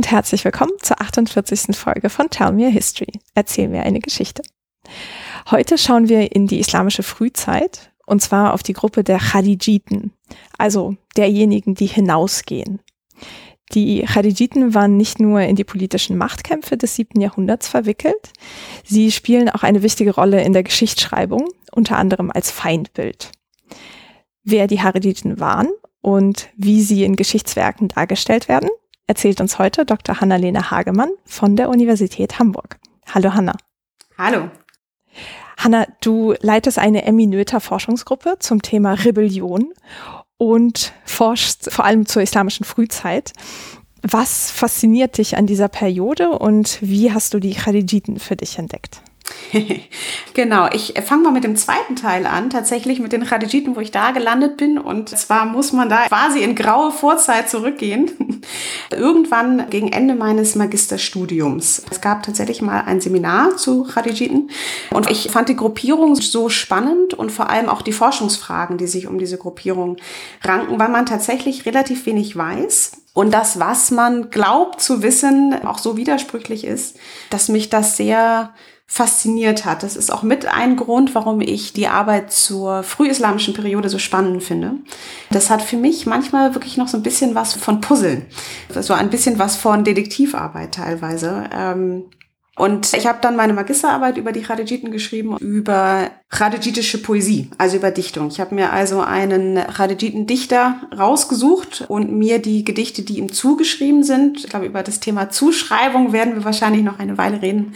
und herzlich willkommen zur 48. Folge von Tell Me a History. Erzähl mir eine Geschichte. Heute schauen wir in die islamische Frühzeit und zwar auf die Gruppe der Khadijiten, also derjenigen, die hinausgehen. Die Khadijiten waren nicht nur in die politischen Machtkämpfe des siebten Jahrhunderts verwickelt, sie spielen auch eine wichtige Rolle in der Geschichtsschreibung, unter anderem als Feindbild. Wer die Khadijiten waren und wie sie in Geschichtswerken dargestellt werden, erzählt uns heute Dr. Hanna-Lena Hagemann von der Universität Hamburg. Hallo Hanna. Hallo. Hanna, du leitest eine eminöter Forschungsgruppe zum Thema Rebellion und forschst vor allem zur islamischen Frühzeit. Was fasziniert dich an dieser Periode und wie hast du die Khalijiten für dich entdeckt? genau, ich fange mal mit dem zweiten Teil an, tatsächlich mit den Khadijiten, wo ich da gelandet bin. Und zwar muss man da quasi in graue Vorzeit zurückgehen. Irgendwann gegen Ende meines Magisterstudiums. Es gab tatsächlich mal ein Seminar zu Khadijiten und ich fand die Gruppierung so spannend und vor allem auch die Forschungsfragen, die sich um diese Gruppierung ranken, weil man tatsächlich relativ wenig weiß. Und das, was man glaubt zu wissen, auch so widersprüchlich ist, dass mich das sehr fasziniert hat. Das ist auch mit ein Grund, warum ich die Arbeit zur frühislamischen Periode so spannend finde. Das hat für mich manchmal wirklich noch so ein bisschen was von Puzzeln. So ein bisschen was von Detektivarbeit teilweise. Ähm, und ich habe dann meine Magisterarbeit über die Khadijiten geschrieben, über khadijitische Poesie, also über Dichtung. Ich habe mir also einen Khadijiten-Dichter rausgesucht und mir die Gedichte, die ihm zugeschrieben sind, ich glaube, über das Thema Zuschreibung werden wir wahrscheinlich noch eine Weile reden,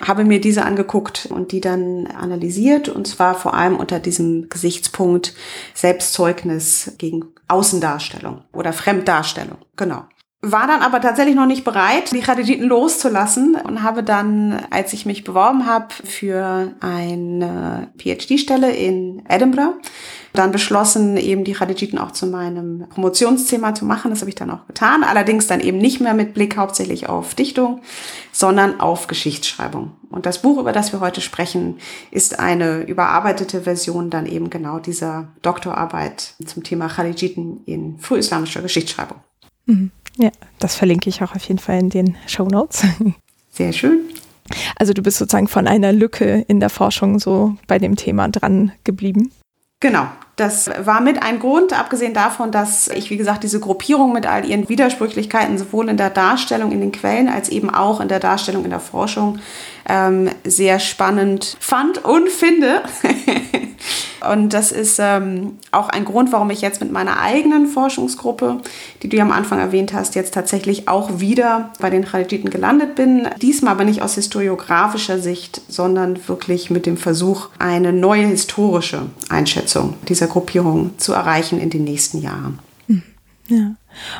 habe mir diese angeguckt und die dann analysiert und zwar vor allem unter diesem Gesichtspunkt Selbstzeugnis gegen Außendarstellung oder Fremddarstellung. Genau war dann aber tatsächlich noch nicht bereit, die Khadijiten loszulassen und habe dann, als ich mich beworben habe für eine PhD-Stelle in Edinburgh, dann beschlossen, eben die Khadijiten auch zu meinem Promotionsthema zu machen. Das habe ich dann auch getan. Allerdings dann eben nicht mehr mit Blick hauptsächlich auf Dichtung, sondern auf Geschichtsschreibung. Und das Buch, über das wir heute sprechen, ist eine überarbeitete Version dann eben genau dieser Doktorarbeit zum Thema Khadijiten in frühislamischer Geschichtsschreibung. Mhm. Ja, das verlinke ich auch auf jeden Fall in den Show Notes. Sehr schön. Also du bist sozusagen von einer Lücke in der Forschung so bei dem Thema dran geblieben. Genau, das war mit ein Grund, abgesehen davon, dass ich, wie gesagt, diese Gruppierung mit all ihren Widersprüchlichkeiten sowohl in der Darstellung in den Quellen als eben auch in der Darstellung in der Forschung ähm, sehr spannend fand und finde. Und das ist ähm, auch ein Grund, warum ich jetzt mit meiner eigenen Forschungsgruppe, die du ja am Anfang erwähnt hast, jetzt tatsächlich auch wieder bei den Khalijiten gelandet bin. Diesmal aber nicht aus historiografischer Sicht, sondern wirklich mit dem Versuch, eine neue historische Einschätzung dieser Gruppierung zu erreichen in den nächsten Jahren. Ja.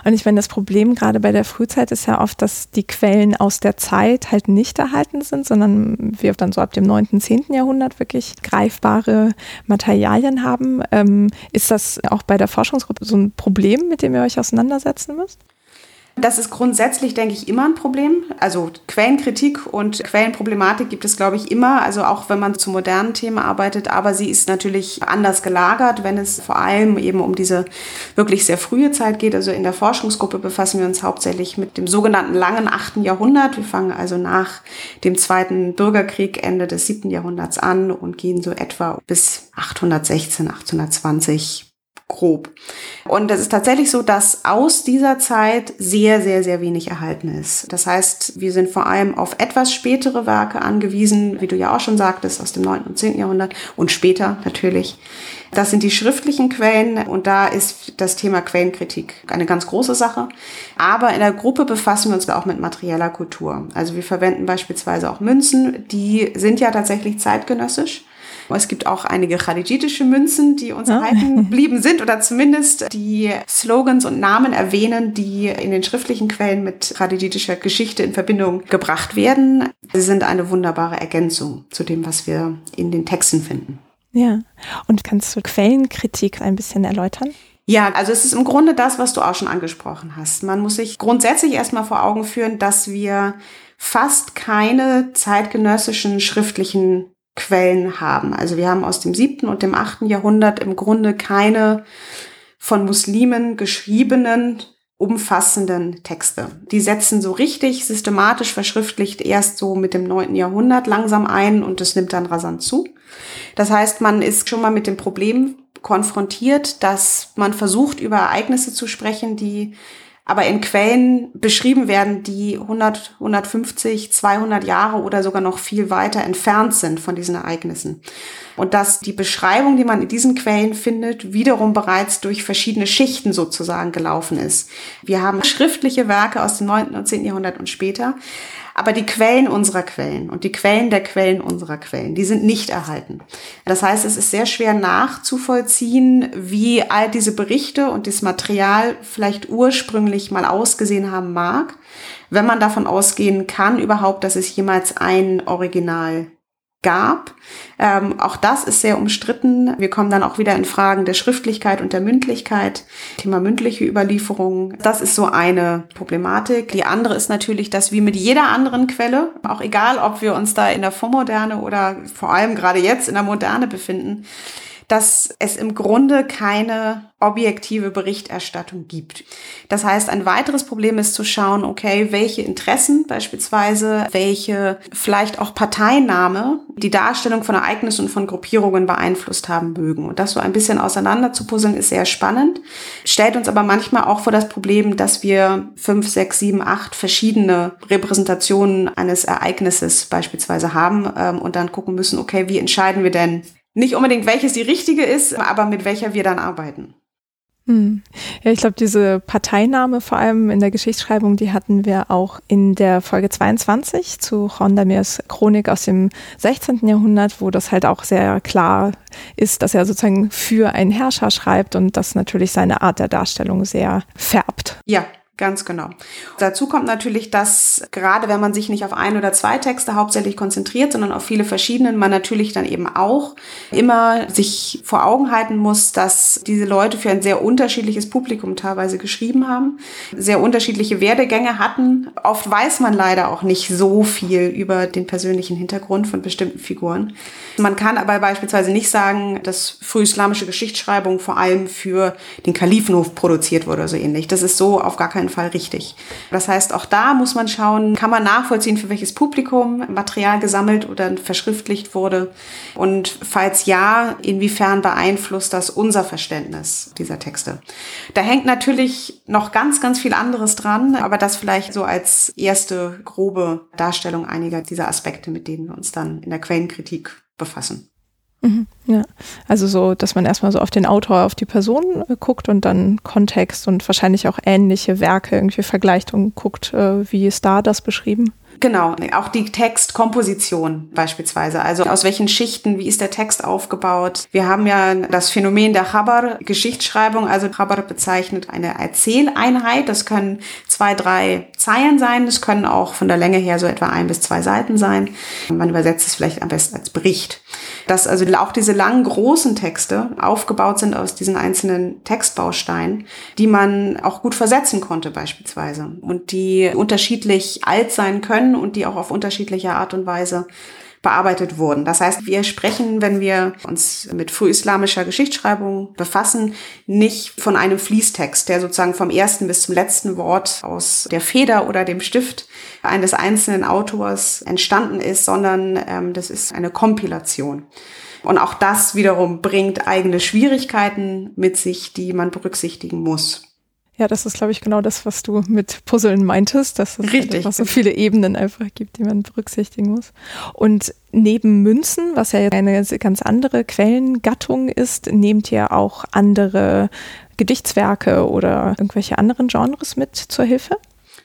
Und ich meine, das Problem gerade bei der Frühzeit ist ja oft, dass die Quellen aus der Zeit halt nicht erhalten sind, sondern wir dann so ab dem 9., 10. Jahrhundert wirklich greifbare Materialien haben. Ähm, ist das auch bei der Forschungsgruppe so ein Problem, mit dem ihr euch auseinandersetzen müsst? Das ist grundsätzlich, denke ich, immer ein Problem. Also Quellenkritik und Quellenproblematik gibt es, glaube ich, immer. Also auch wenn man zu modernen Themen arbeitet. Aber sie ist natürlich anders gelagert, wenn es vor allem eben um diese wirklich sehr frühe Zeit geht. Also in der Forschungsgruppe befassen wir uns hauptsächlich mit dem sogenannten langen 8. Jahrhundert. Wir fangen also nach dem Zweiten Bürgerkrieg Ende des 7. Jahrhunderts an und gehen so etwa bis 816, 820 grob. Und es ist tatsächlich so, dass aus dieser Zeit sehr, sehr, sehr wenig erhalten ist. Das heißt, wir sind vor allem auf etwas spätere Werke angewiesen, wie du ja auch schon sagtest, aus dem 9. und 10. Jahrhundert und später natürlich. Das sind die schriftlichen Quellen und da ist das Thema Quellenkritik eine ganz große Sache. Aber in der Gruppe befassen wir uns auch mit materieller Kultur. Also wir verwenden beispielsweise auch Münzen, die sind ja tatsächlich zeitgenössisch. Es gibt auch einige khadijitische Münzen, die uns ah. erhalten geblieben sind oder zumindest die Slogans und Namen erwähnen, die in den schriftlichen Quellen mit khadijitischer Geschichte in Verbindung gebracht werden. Sie sind eine wunderbare Ergänzung zu dem, was wir in den Texten finden. Ja, und kannst du Quellenkritik ein bisschen erläutern? Ja, also es ist im Grunde das, was du auch schon angesprochen hast. Man muss sich grundsätzlich erstmal vor Augen führen, dass wir fast keine zeitgenössischen schriftlichen Quellen haben. Also wir haben aus dem siebten und dem achten Jahrhundert im Grunde keine von Muslimen geschriebenen umfassenden Texte. Die setzen so richtig systematisch verschriftlicht erst so mit dem neunten Jahrhundert langsam ein und es nimmt dann rasant zu. Das heißt, man ist schon mal mit dem Problem konfrontiert, dass man versucht, über Ereignisse zu sprechen, die aber in Quellen beschrieben werden, die 100, 150, 200 Jahre oder sogar noch viel weiter entfernt sind von diesen Ereignissen. Und dass die Beschreibung, die man in diesen Quellen findet, wiederum bereits durch verschiedene Schichten sozusagen gelaufen ist. Wir haben schriftliche Werke aus dem 9. und 10. Jahrhundert und später, aber die Quellen unserer Quellen und die Quellen der Quellen unserer Quellen, die sind nicht erhalten. Das heißt, es ist sehr schwer nachzuvollziehen, wie all diese Berichte und das Material vielleicht ursprünglich mal ausgesehen haben mag, wenn man davon ausgehen kann überhaupt, dass es jemals ein Original gab. Ähm, auch das ist sehr umstritten. Wir kommen dann auch wieder in Fragen der Schriftlichkeit und der Mündlichkeit. Thema mündliche Überlieferung. Das ist so eine Problematik. Die andere ist natürlich, dass wie mit jeder anderen Quelle, auch egal, ob wir uns da in der Vormoderne oder vor allem gerade jetzt in der Moderne befinden, dass es im Grunde keine objektive Berichterstattung gibt. Das heißt, ein weiteres Problem ist zu schauen, okay, welche Interessen beispielsweise, welche vielleicht auch Parteinahme die Darstellung von Ereignissen und von Gruppierungen beeinflusst haben mögen. Und das so ein bisschen auseinander zu puzzeln ist sehr spannend, stellt uns aber manchmal auch vor das Problem, dass wir fünf, sechs, sieben, acht verschiedene Repräsentationen eines Ereignisses beispielsweise haben ähm, und dann gucken müssen, okay, wie entscheiden wir denn, nicht unbedingt welches die richtige ist, aber mit welcher wir dann arbeiten. Hm. Ja, ich glaube, diese Parteinahme vor allem in der Geschichtsschreibung, die hatten wir auch in der Folge 22 zu Rondamirs Chronik aus dem 16. Jahrhundert, wo das halt auch sehr klar ist, dass er sozusagen für einen Herrscher schreibt und das natürlich seine Art der Darstellung sehr färbt. Ja, Ganz genau. Dazu kommt natürlich, dass gerade wenn man sich nicht auf ein oder zwei Texte hauptsächlich konzentriert, sondern auf viele verschiedene, man natürlich dann eben auch immer sich vor Augen halten muss, dass diese Leute für ein sehr unterschiedliches Publikum teilweise geschrieben haben, sehr unterschiedliche Werdegänge hatten. Oft weiß man leider auch nicht so viel über den persönlichen Hintergrund von bestimmten Figuren. Man kann aber beispielsweise nicht sagen, dass frühislamische Geschichtsschreibung vor allem für den Kalifenhof produziert wurde oder so ähnlich. Das ist so auf gar keinen Fall richtig. Das heißt, auch da muss man schauen, kann man nachvollziehen, für welches Publikum Material gesammelt oder verschriftlicht wurde und falls ja, inwiefern beeinflusst das unser Verständnis dieser Texte. Da hängt natürlich noch ganz, ganz viel anderes dran, aber das vielleicht so als erste grobe Darstellung einiger dieser Aspekte, mit denen wir uns dann in der Quellenkritik befassen. Mhm, ja, also so, dass man erstmal so auf den Autor, auf die Person äh, guckt und dann Kontext und wahrscheinlich auch ähnliche Werke irgendwie vergleicht und guckt, äh, wie ist da das beschrieben. Genau, auch die Textkomposition beispielsweise. Also aus welchen Schichten, wie ist der Text aufgebaut? Wir haben ja das Phänomen der Chabar, Geschichtsschreibung. Also Chabar bezeichnet eine Erzähleinheit. Das können zwei, drei Zeilen sein. Das können auch von der Länge her so etwa ein bis zwei Seiten sein. Man übersetzt es vielleicht am besten als Bericht. Dass also auch diese langen, großen Texte aufgebaut sind aus diesen einzelnen Textbausteinen, die man auch gut versetzen konnte beispielsweise und die unterschiedlich alt sein können und die auch auf unterschiedliche Art und Weise bearbeitet wurden. Das heißt, wir sprechen, wenn wir uns mit frühislamischer Geschichtsschreibung befassen, nicht von einem Fließtext, der sozusagen vom ersten bis zum letzten Wort aus der Feder oder dem Stift eines einzelnen Autors entstanden ist, sondern ähm, das ist eine Kompilation. Und auch das wiederum bringt eigene Schwierigkeiten mit sich, die man berücksichtigen muss. Ja, das ist, glaube ich, genau das, was du mit Puzzeln meintest, dass es halt einfach so viele Ebenen einfach gibt, die man berücksichtigen muss. Und neben Münzen, was ja eine ganz andere Quellengattung ist, nehmt ihr auch andere Gedichtswerke oder irgendwelche anderen Genres mit zur Hilfe?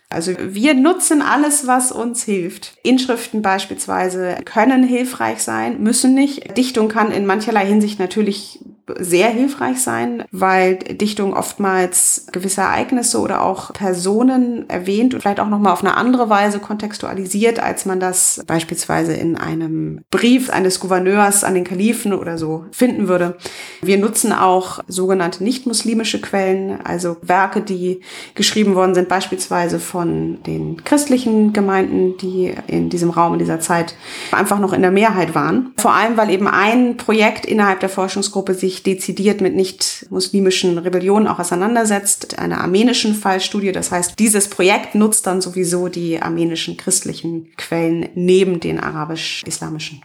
Also wir nutzen alles, was uns hilft. Inschriften beispielsweise können hilfreich sein, müssen nicht. Dichtung kann in mancherlei Hinsicht natürlich sehr hilfreich sein, weil Dichtung oftmals gewisse Ereignisse oder auch Personen erwähnt und vielleicht auch nochmal auf eine andere Weise kontextualisiert, als man das beispielsweise in einem Brief eines Gouverneurs an den Kalifen oder so finden würde. Wir nutzen auch sogenannte nicht-muslimische Quellen, also Werke, die geschrieben worden sind, beispielsweise von den christlichen Gemeinden, die in diesem Raum in dieser Zeit einfach noch in der Mehrheit waren. Vor allem, weil eben ein Projekt innerhalb der Forschungsgruppe sich sich dezidiert mit nicht-muslimischen Rebellionen auch auseinandersetzt, einer armenischen Fallstudie. Das heißt, dieses Projekt nutzt dann sowieso die armenischen christlichen Quellen neben den arabisch-islamischen.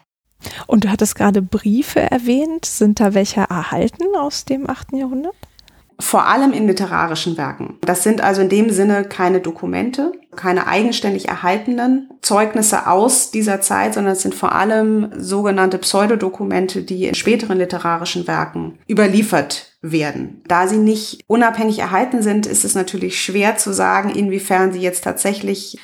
Und du hattest gerade Briefe erwähnt. Sind da welche erhalten aus dem 8. Jahrhundert? Vor allem in literarischen Werken. Das sind also in dem Sinne keine Dokumente, keine eigenständig erhaltenen Zeugnisse aus dieser Zeit, sondern es sind vor allem sogenannte Pseudodokumente, die in späteren literarischen Werken überliefert werden. Da sie nicht unabhängig erhalten sind, ist es natürlich schwer zu sagen, inwiefern sie jetzt tatsächlich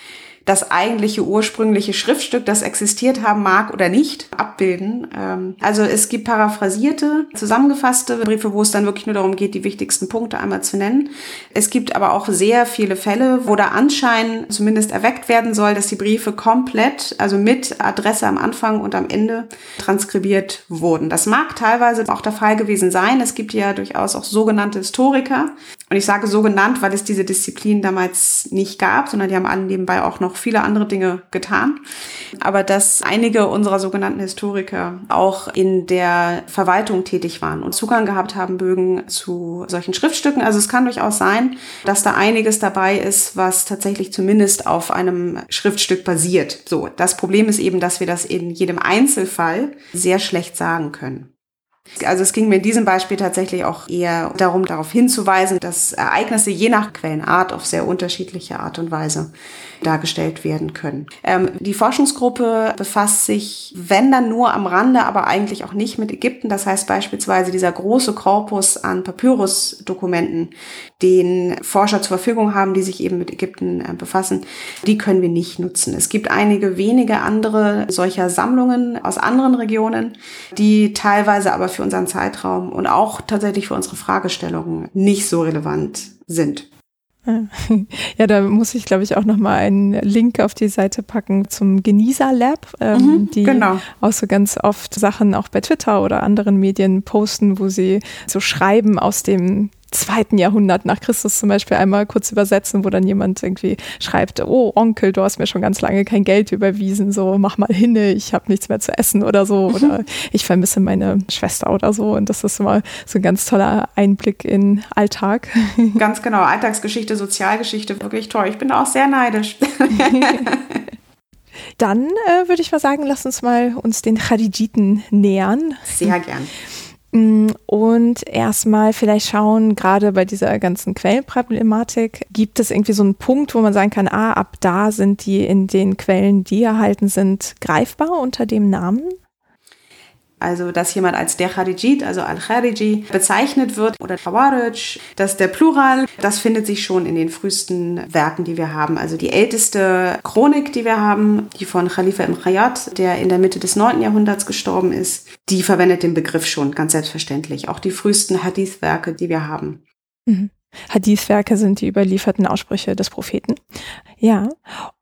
das eigentliche ursprüngliche Schriftstück, das existiert haben mag oder nicht, abbilden. Ähm, also es gibt paraphrasierte, zusammengefasste Briefe, wo es dann wirklich nur darum geht, die wichtigsten Punkte einmal zu nennen. Es gibt aber auch sehr viele Fälle, wo der Anschein zumindest erweckt werden soll, dass die Briefe komplett, also mit Adresse am Anfang und am Ende transkribiert wurden. Das mag teilweise auch der Fall gewesen sein. Es gibt ja durchaus auch sogenannte Historiker. Und ich sage so genannt, weil es diese Disziplin damals nicht gab, sondern die haben alle nebenbei auch noch viele andere Dinge getan. Aber dass einige unserer sogenannten Historiker auch in der Verwaltung tätig waren und Zugang gehabt haben mögen zu solchen Schriftstücken. Also es kann durchaus sein, dass da einiges dabei ist, was tatsächlich zumindest auf einem Schriftstück basiert. So, das Problem ist eben, dass wir das in jedem Einzelfall sehr schlecht sagen können. Also es ging mir in diesem Beispiel tatsächlich auch eher darum, darauf hinzuweisen, dass Ereignisse je nach Quellenart auf sehr unterschiedliche Art und Weise dargestellt werden können. Ähm, die Forschungsgruppe befasst sich, wenn dann nur am Rande, aber eigentlich auch nicht mit Ägypten. Das heißt beispielsweise dieser große Korpus an Papyrus-Dokumenten, den Forscher zur Verfügung haben, die sich eben mit Ägypten äh, befassen, die können wir nicht nutzen. Es gibt einige wenige andere solcher Sammlungen aus anderen Regionen, die teilweise aber für unseren Zeitraum und auch tatsächlich für unsere Fragestellungen nicht so relevant sind. Ja, da muss ich, glaube ich, auch noch mal einen Link auf die Seite packen zum Genießer Lab, ähm, mhm, die genau. auch so ganz oft Sachen auch bei Twitter oder anderen Medien posten, wo sie so schreiben aus dem zweiten Jahrhundert nach Christus zum Beispiel einmal kurz übersetzen, wo dann jemand irgendwie schreibt, oh Onkel, du hast mir schon ganz lange kein Geld überwiesen, so mach mal hin, ich habe nichts mehr zu essen oder so oder ich vermisse meine Schwester oder so und das ist immer so ein ganz toller Einblick in Alltag. Ganz genau, Alltagsgeschichte, Sozialgeschichte, wirklich toll. Ich bin auch sehr neidisch. Dann äh, würde ich mal sagen, lass uns mal uns den Khadijiten nähern. Sehr gern. Mm, und erstmal vielleicht schauen, gerade bei dieser ganzen Quellenproblematik, gibt es irgendwie so einen Punkt, wo man sagen kann, ah, ab da sind die in den Quellen, die erhalten sind, greifbar unter dem Namen? Also dass jemand als der Kharijit, also Al-Khariji, bezeichnet wird oder Khawarij, dass der Plural, das findet sich schon in den frühesten Werken, die wir haben. Also die älteste Chronik, die wir haben, die von Khalifa im Khayyat, der in der Mitte des 9. Jahrhunderts gestorben ist, die verwendet den Begriff schon, ganz selbstverständlich. Auch die frühesten Hadith-Werke, die wir haben. Mhm. Hadith-Werke sind die überlieferten Aussprüche des Propheten. Ja,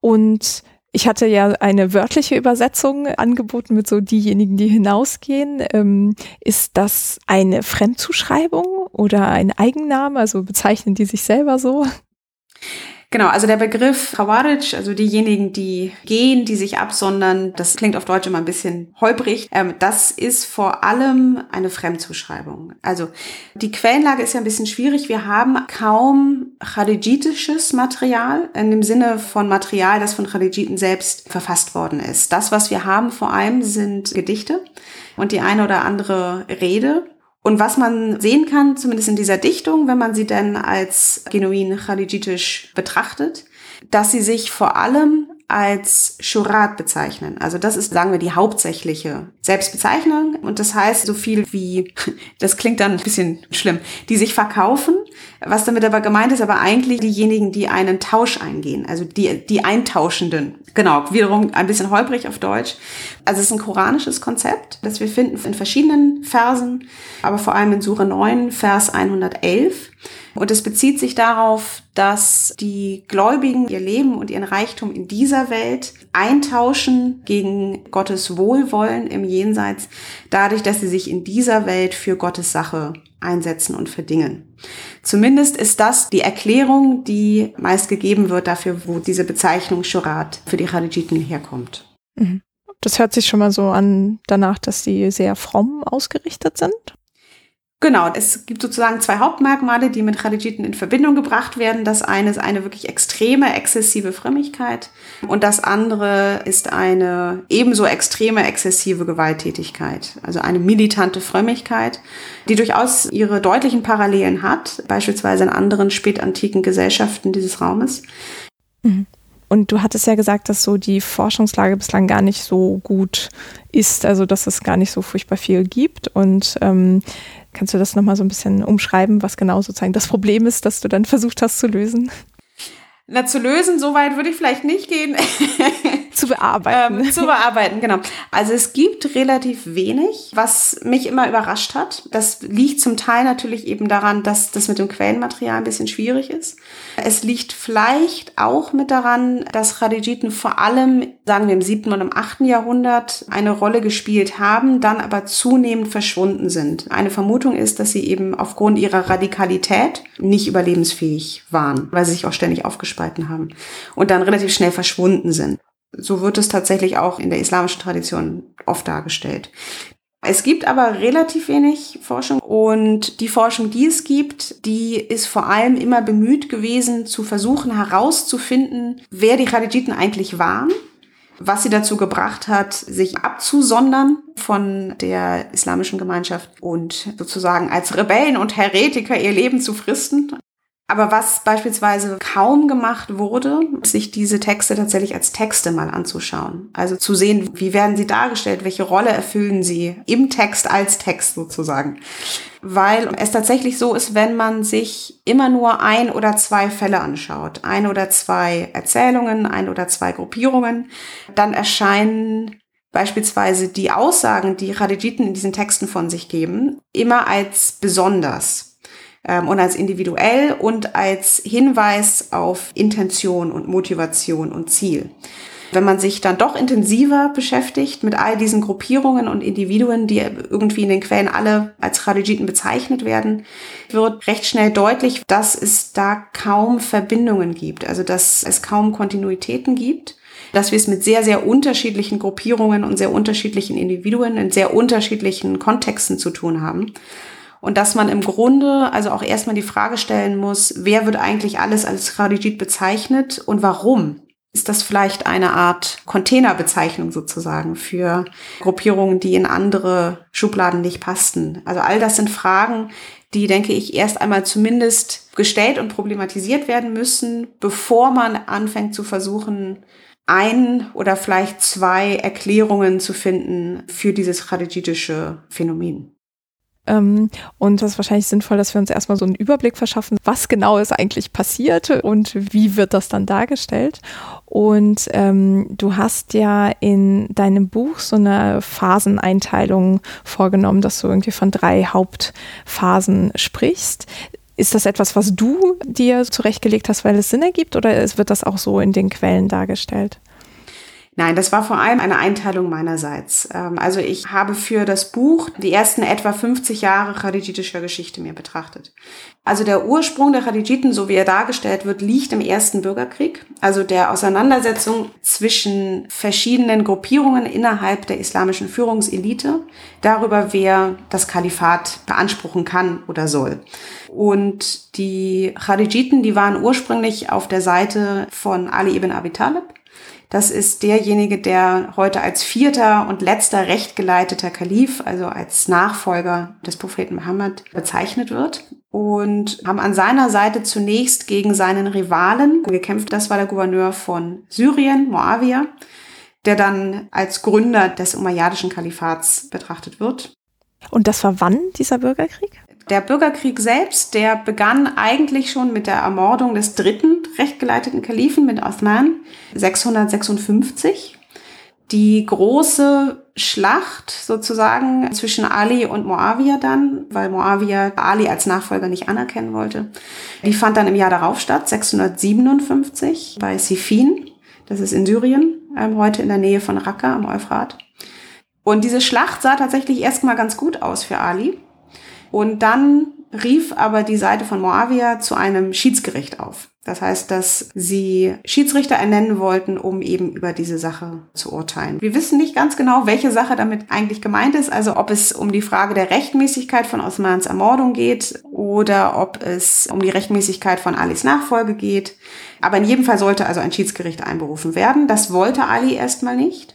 und ich hatte ja eine wörtliche Übersetzung angeboten mit so diejenigen, die hinausgehen. Ähm, ist das eine Fremdzuschreibung oder ein Eigenname? Also bezeichnen die sich selber so? Genau, also der Begriff Khawarij, also diejenigen, die gehen, die sich absondern, das klingt auf Deutsch immer ein bisschen holprig. Ähm, das ist vor allem eine Fremdzuschreibung. Also die Quellenlage ist ja ein bisschen schwierig. Wir haben kaum kharijitisches Material in dem Sinne von Material, das von Kharijiten selbst verfasst worden ist. Das, was wir haben vor allem, sind Gedichte und die eine oder andere Rede. Und was man sehen kann, zumindest in dieser Dichtung, wenn man sie denn als genuin khalijitisch betrachtet, dass sie sich vor allem als Shurat bezeichnen. Also das ist, sagen wir, die hauptsächliche Selbstbezeichnung. Und das heißt so viel wie, das klingt dann ein bisschen schlimm, die sich verkaufen. Was damit aber gemeint ist, aber eigentlich diejenigen, die einen Tausch eingehen. Also die, die Eintauschenden. Genau, wiederum ein bisschen holprig auf Deutsch. Also es ist ein koranisches Konzept, das wir finden in verschiedenen Versen, aber vor allem in Sure 9, Vers 111. Und es bezieht sich darauf, dass die Gläubigen ihr Leben und ihren Reichtum in dieser Welt eintauschen gegen Gottes Wohlwollen im Jenseits, dadurch, dass sie sich in dieser Welt für Gottes Sache einsetzen und verdingen. Zumindest ist das die Erklärung, die meist gegeben wird dafür, wo diese Bezeichnung Shurat für die Kharijiten herkommt. Mhm. Das hört sich schon mal so an danach, dass sie sehr fromm ausgerichtet sind. Genau, es gibt sozusagen zwei Hauptmerkmale, die mit Khadijiten in Verbindung gebracht werden. Das eine ist eine wirklich extreme, exzessive Frömmigkeit und das andere ist eine ebenso extreme, exzessive Gewalttätigkeit, also eine militante Frömmigkeit, die durchaus ihre deutlichen Parallelen hat, beispielsweise in anderen spätantiken Gesellschaften dieses Raumes. Mhm. Und du hattest ja gesagt, dass so die Forschungslage bislang gar nicht so gut ist, also dass es gar nicht so furchtbar viel gibt. Und ähm, kannst du das nochmal so ein bisschen umschreiben, was genau sozusagen das Problem ist, das du dann versucht hast zu lösen? Na, zu lösen, so weit würde ich vielleicht nicht gehen. zu bearbeiten. Ähm, zu bearbeiten, genau. Also es gibt relativ wenig, was mich immer überrascht hat. Das liegt zum Teil natürlich eben daran, dass das mit dem Quellenmaterial ein bisschen schwierig ist. Es liegt vielleicht auch mit daran, dass Khadijiten vor allem, sagen wir im siebten und im achten Jahrhundert eine Rolle gespielt haben, dann aber zunehmend verschwunden sind. Eine Vermutung ist, dass sie eben aufgrund ihrer Radikalität nicht überlebensfähig waren, weil sie sich auch ständig aufgespalten haben und dann relativ schnell verschwunden sind. So wird es tatsächlich auch in der islamischen Tradition oft dargestellt. Es gibt aber relativ wenig Forschung und die Forschung, die es gibt, die ist vor allem immer bemüht gewesen, zu versuchen herauszufinden, wer die Khadijiten eigentlich waren, was sie dazu gebracht hat, sich abzusondern von der islamischen Gemeinschaft und sozusagen als Rebellen und Heretiker ihr Leben zu fristen. Aber was beispielsweise kaum gemacht wurde, sich diese Texte tatsächlich als Texte mal anzuschauen. Also zu sehen, wie werden sie dargestellt, welche Rolle erfüllen sie im Text als Text sozusagen. Weil es tatsächlich so ist, wenn man sich immer nur ein oder zwei Fälle anschaut, ein oder zwei Erzählungen, ein oder zwei Gruppierungen, dann erscheinen beispielsweise die Aussagen, die Khadijiten in diesen Texten von sich geben, immer als besonders und als individuell und als Hinweis auf Intention und Motivation und Ziel. Wenn man sich dann doch intensiver beschäftigt mit all diesen Gruppierungen und Individuen, die irgendwie in den Quellen alle als Khadijiten bezeichnet werden, wird recht schnell deutlich, dass es da kaum Verbindungen gibt, also dass es kaum Kontinuitäten gibt dass wir es mit sehr, sehr unterschiedlichen Gruppierungen und sehr unterschiedlichen Individuen in sehr unterschiedlichen Kontexten zu tun haben. Und dass man im Grunde also auch erstmal die Frage stellen muss, wer wird eigentlich alles als Khadijit bezeichnet und warum? Ist das vielleicht eine Art Containerbezeichnung sozusagen für Gruppierungen, die in andere Schubladen nicht passten? Also all das sind Fragen, die, denke ich, erst einmal zumindest gestellt und problematisiert werden müssen, bevor man anfängt zu versuchen, ein oder vielleicht zwei Erklärungen zu finden für dieses khadijitische Phänomen. Ähm, und das ist wahrscheinlich sinnvoll, dass wir uns erstmal so einen Überblick verschaffen, was genau ist eigentlich passiert und wie wird das dann dargestellt. Und ähm, du hast ja in deinem Buch so eine Phaseneinteilung vorgenommen, dass du irgendwie von drei Hauptphasen sprichst. Ist das etwas, was du dir zurechtgelegt hast, weil es Sinn ergibt, oder wird das auch so in den Quellen dargestellt? Nein, das war vor allem eine Einteilung meinerseits. Ähm, also ich habe für das Buch die ersten etwa 50 Jahre khadijitischer Geschichte mir betrachtet. Also der Ursprung der Khadijiten, so wie er dargestellt wird, liegt im ersten Bürgerkrieg, also der Auseinandersetzung zwischen verschiedenen Gruppierungen innerhalb der islamischen Führungselite darüber, wer das Kalifat beanspruchen kann oder soll. Und die Khadijiten, die waren ursprünglich auf der Seite von Ali ibn Abi Talib das ist derjenige, der heute als vierter und letzter rechtgeleiteter Kalif, also als Nachfolger des Propheten Mohammed bezeichnet wird. Und haben an seiner Seite zunächst gegen seinen Rivalen gekämpft. Das war der Gouverneur von Syrien, Moawiyah, der dann als Gründer des Umayyadischen Kalifats betrachtet wird. Und das war wann, dieser Bürgerkrieg? Der Bürgerkrieg selbst, der begann eigentlich schon mit der Ermordung des dritten rechtgeleiteten Kalifen mit Othman 656. Die große Schlacht sozusagen zwischen Ali und Muawiyah dann, weil Muawiyah Ali als Nachfolger nicht anerkennen wollte, die fand dann im Jahr darauf statt, 657 bei Sifin. Das ist in Syrien, ähm, heute in der Nähe von Raqqa am Euphrat. Und diese Schlacht sah tatsächlich erstmal ganz gut aus für Ali. Und dann rief aber die Seite von Moavia zu einem Schiedsgericht auf. Das heißt, dass sie Schiedsrichter ernennen wollten, um eben über diese Sache zu urteilen. Wir wissen nicht ganz genau, welche Sache damit eigentlich gemeint ist, also ob es um die Frage der Rechtmäßigkeit von Osmans Ermordung geht oder ob es um die Rechtmäßigkeit von Alis Nachfolge geht. Aber in jedem Fall sollte also ein Schiedsgericht einberufen werden. Das wollte Ali erstmal nicht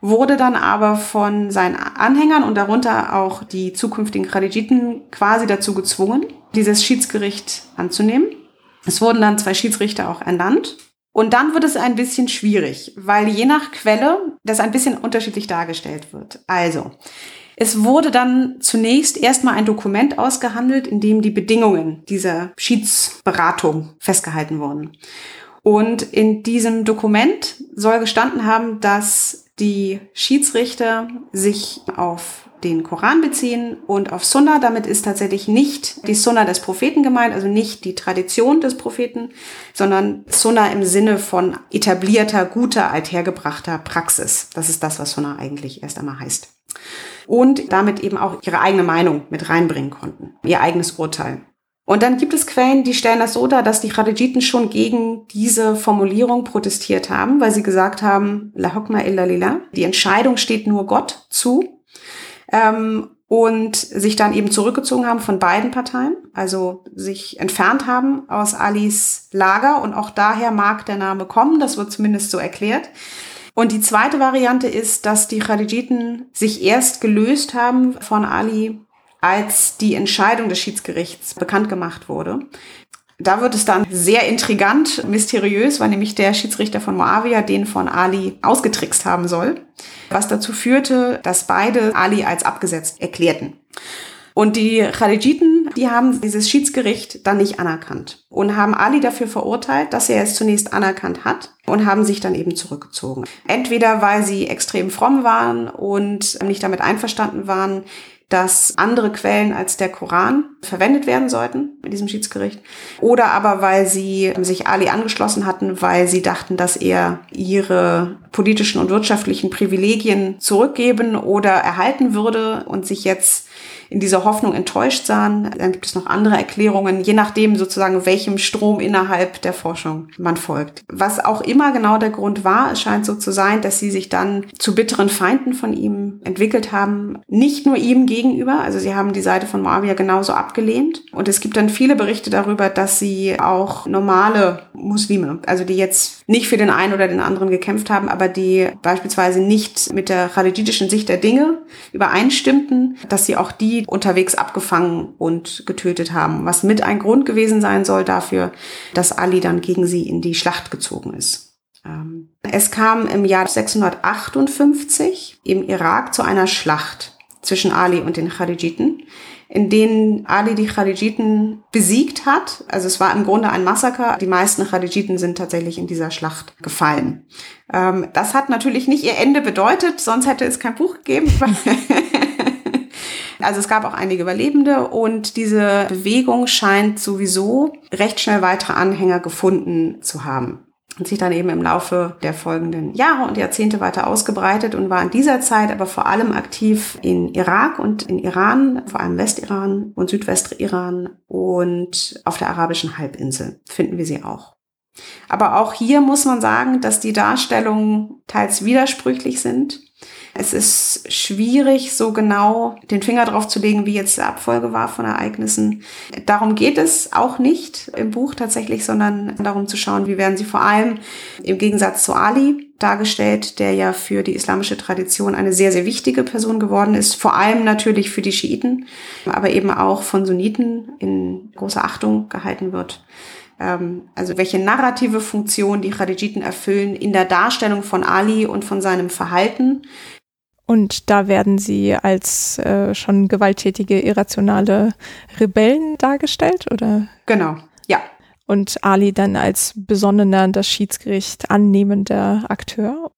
wurde dann aber von seinen Anhängern und darunter auch die zukünftigen Khadijiten quasi dazu gezwungen, dieses Schiedsgericht anzunehmen. Es wurden dann zwei Schiedsrichter auch ernannt. Und dann wird es ein bisschen schwierig, weil je nach Quelle das ein bisschen unterschiedlich dargestellt wird. Also, es wurde dann zunächst erstmal ein Dokument ausgehandelt, in dem die Bedingungen dieser Schiedsberatung festgehalten wurden. Und in diesem Dokument soll gestanden haben, dass die Schiedsrichter sich auf den Koran beziehen und auf Sunna. Damit ist tatsächlich nicht die Sunna des Propheten gemeint, also nicht die Tradition des Propheten, sondern Sunna im Sinne von etablierter, guter, althergebrachter Praxis. Das ist das, was Sunna eigentlich erst einmal heißt. Und damit eben auch ihre eigene Meinung mit reinbringen konnten, ihr eigenes Urteil. Und dann gibt es Quellen, die stellen das so dar, dass die Khadijiten schon gegen diese Formulierung protestiert haben, weil sie gesagt haben, La hukma illa lillah, die Entscheidung steht nur Gott zu. Ähm, und sich dann eben zurückgezogen haben von beiden Parteien, also sich entfernt haben aus Alis Lager. Und auch daher mag der Name kommen, das wird zumindest so erklärt. Und die zweite Variante ist, dass die Khadijiten sich erst gelöst haben von Ali, als die Entscheidung des Schiedsgerichts bekannt gemacht wurde. Da wird es dann sehr intrigant, mysteriös, weil nämlich der Schiedsrichter von Moavia den von Ali ausgetrickst haben soll, was dazu führte, dass beide Ali als abgesetzt erklärten. Und die Khalijiten, die haben dieses Schiedsgericht dann nicht anerkannt und haben Ali dafür verurteilt, dass er es zunächst anerkannt hat und haben sich dann eben zurückgezogen. Entweder weil sie extrem fromm waren und nicht damit einverstanden waren, dass andere Quellen als der Koran verwendet werden sollten in diesem Schiedsgericht. Oder aber weil sie sich Ali angeschlossen hatten, weil sie dachten, dass er ihre politischen und wirtschaftlichen Privilegien zurückgeben oder erhalten würde und sich jetzt in dieser Hoffnung enttäuscht sahen. Dann gibt es noch andere Erklärungen, je nachdem sozusagen, welchem Strom innerhalb der Forschung man folgt. Was auch immer genau der Grund war, es scheint so zu sein, dass sie sich dann zu bitteren Feinden von ihm entwickelt haben. Nicht nur ihm gegenüber, also sie haben die Seite von Moawia genauso abgelehnt. Und es gibt dann viele Berichte darüber, dass sie auch normale Muslime, also die jetzt nicht für den einen oder den anderen gekämpft haben, aber die beispielsweise nicht mit der khaliditischen Sicht der Dinge übereinstimmten, dass sie auch die unterwegs abgefangen und getötet haben, was mit ein Grund gewesen sein soll dafür, dass Ali dann gegen sie in die Schlacht gezogen ist. Ähm, es kam im Jahr 658 im Irak zu einer Schlacht zwischen Ali und den Kharijiten, in denen Ali die Kharijiten besiegt hat. Also es war im Grunde ein Massaker. Die meisten Kharijiten sind tatsächlich in dieser Schlacht gefallen. Ähm, das hat natürlich nicht ihr Ende bedeutet, sonst hätte es kein Buch gegeben. Also es gab auch einige Überlebende und diese Bewegung scheint sowieso recht schnell weitere Anhänger gefunden zu haben und sich dann eben im Laufe der folgenden Jahre und Jahrzehnte weiter ausgebreitet und war in dieser Zeit aber vor allem aktiv in Irak und in Iran, vor allem Westiran und Südwestiran und auf der arabischen Halbinsel finden wir sie auch. Aber auch hier muss man sagen, dass die Darstellungen teils widersprüchlich sind. Es ist schwierig, so genau den Finger drauf zu legen, wie jetzt die Abfolge war von Ereignissen. Darum geht es auch nicht im Buch tatsächlich, sondern darum zu schauen, wie werden sie vor allem im Gegensatz zu Ali dargestellt, der ja für die islamische Tradition eine sehr, sehr wichtige Person geworden ist. Vor allem natürlich für die Schiiten, aber eben auch von Sunniten in großer Achtung gehalten wird ähm, also welche narrative Funktion die Khadijiten erfüllen in der Darstellung von Ali und von seinem Verhalten und da werden sie als äh, schon gewalttätige, irrationale Rebellen dargestellt, oder? Genau, ja. Und Ali dann als besonnener, das Schiedsgericht annehmender Akteur?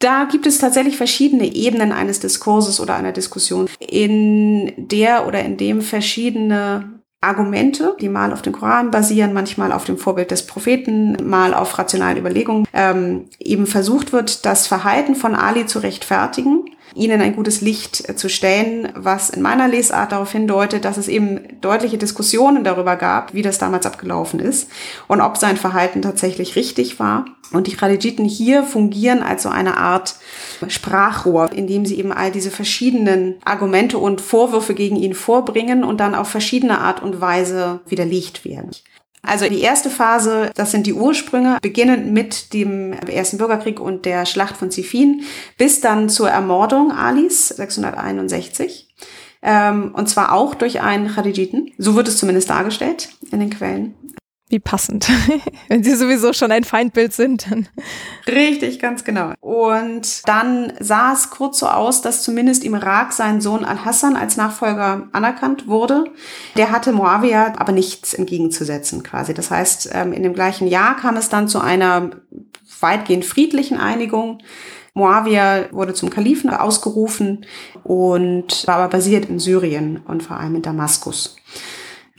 Da gibt es tatsächlich verschiedene Ebenen eines Diskurses oder einer Diskussion, in der oder in dem verschiedene Argumente, die mal auf dem Koran basieren, manchmal auf dem Vorbild des Propheten, mal auf rationalen Überlegungen, ähm, eben versucht wird, das Verhalten von Ali zu rechtfertigen ihnen ein gutes Licht äh, zu stellen, was in meiner Lesart darauf hindeutet, dass es eben deutliche Diskussionen darüber gab, wie das damals abgelaufen ist und ob sein Verhalten tatsächlich richtig war. Und die Khalijiten hier fungieren als so eine Art Sprachrohr, in dem sie eben all diese verschiedenen Argumente und Vorwürfe gegen ihn vorbringen und dann auf verschiedene Art und Weise widerlegt werden. Also die erste Phase, das sind die Ursprünge, beginnend mit dem Ersten Bürgerkrieg und der Schlacht von Zifin, bis dann zur Ermordung Alis 661. Ähm, und zwar auch durch einen Khadijiten. So wird es zumindest dargestellt in den Quellen. Wie passend. Wenn sie sowieso schon ein Feindbild sind. Dann. Richtig, ganz genau. Und dann sah es kurz so aus, dass zumindest im Irak sein Sohn Al-Hassan als Nachfolger anerkannt wurde. Der hatte Muawiyah aber nichts entgegenzusetzen quasi. Das heißt, ähm, in dem gleichen Jahr kam es dann zu einer weitgehend friedlichen Einigung. Muawiyah wurde zum Kalifen ausgerufen und war aber basiert in Syrien und vor allem in Damaskus.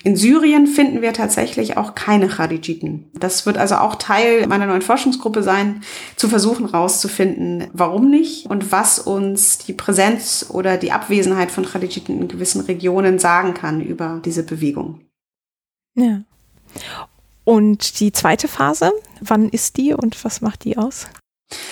In Syrien finden wir tatsächlich auch keine Khadijiten. Das wird also auch Teil meiner neuen Forschungsgruppe sein, zu versuchen herauszufinden, warum nicht und was uns die Präsenz oder die Abwesenheit von Khadijiten in gewissen Regionen sagen kann über diese Bewegung. Ja. Und die zweite Phase, wann ist die und was macht die aus?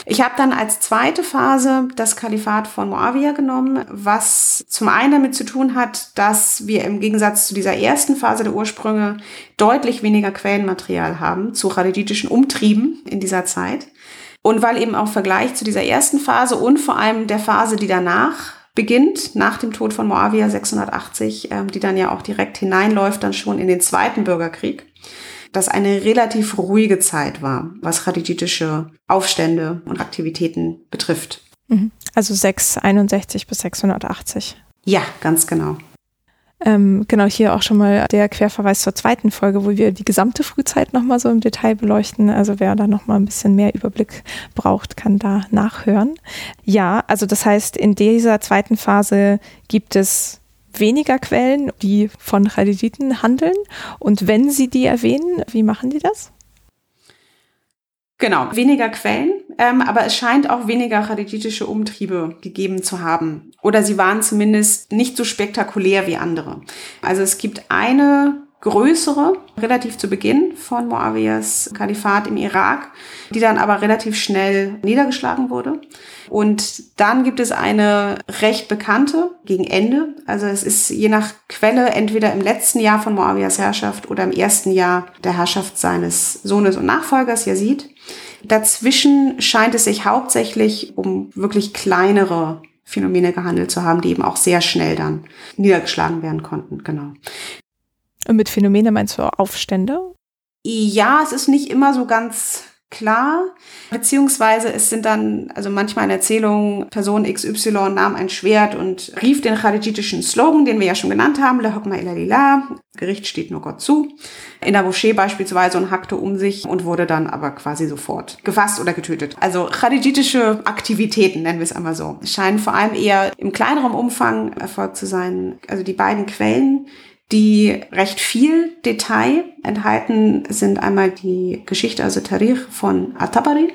Ich habe dann als zweite Phase das Kalifat von Moawiyah genommen, was zum einen damit zu tun hat, dass wir im Gegensatz zu dieser ersten Phase der Ursprünge deutlich weniger Quellenmaterial haben zu khadijitischen Umtrieben in dieser Zeit. Und weil eben auch Vergleich zu dieser ersten Phase und vor allem der Phase, die danach beginnt, nach dem Tod von Moawiyah 680, ähm, die dann ja auch direkt hineinläuft, dann schon in den Zweiten Bürgerkrieg das eine relativ ruhige Zeit war, was khadijitische Aufstände und Aktivitäten betrifft. Mhm. Also 661 bis 680. Ja, ganz genau. Ähm, genau, hier auch schon mal der Querverweis zur zweiten Folge, wo wir die gesamte Frühzeit nochmal so im Detail beleuchten. Also wer da nochmal ein bisschen mehr Überblick braucht, kann da nachhören. Ja, also das heißt, in dieser zweiten Phase gibt es weniger Quellen, die von Khaliditen handeln. Und wenn sie die erwähnen, wie machen die das? Genau, weniger Quellen, ähm, aber es scheint auch weniger khadijitische Umtriebe gegeben zu haben. Oder sie waren zumindest nicht so spektakulär wie andere. Also es gibt eine größere, relativ zu Beginn von Moawiyas Kalifat im Irak, die dann aber relativ schnell niedergeschlagen wurde. Und dann gibt es eine recht bekannte gegen Ende. Also es ist je nach Quelle entweder im letzten Jahr von Moawiyas Herrschaft oder im ersten Jahr der Herrschaft seines Sohnes und Nachfolgers Yazid. Dazwischen scheint es sich hauptsächlich um wirklich kleinere Phänomene gehandelt zu haben, die eben auch sehr schnell dann niedergeschlagen werden konnten. Genau. Und mit Phänomene meinst du Aufstände? Ja, es ist nicht immer so ganz klar, beziehungsweise es sind dann, also manchmal in Erzählungen, Person XY nahm ein Schwert und rief den khalijitischen Slogan, den wir ja schon genannt haben, La Hukma ila Lillah, Gericht steht nur Gott zu, in der Moschee beispielsweise und hackte um sich und wurde dann aber quasi sofort gefasst oder getötet. Also khalijitische Aktivitäten, nennen wir es einmal so, scheinen vor allem eher im kleineren Umfang erfolgt zu sein. Also die beiden Quellen, die recht viel Detail enthalten sind einmal die Geschichte, also Tarikh von At-Tabari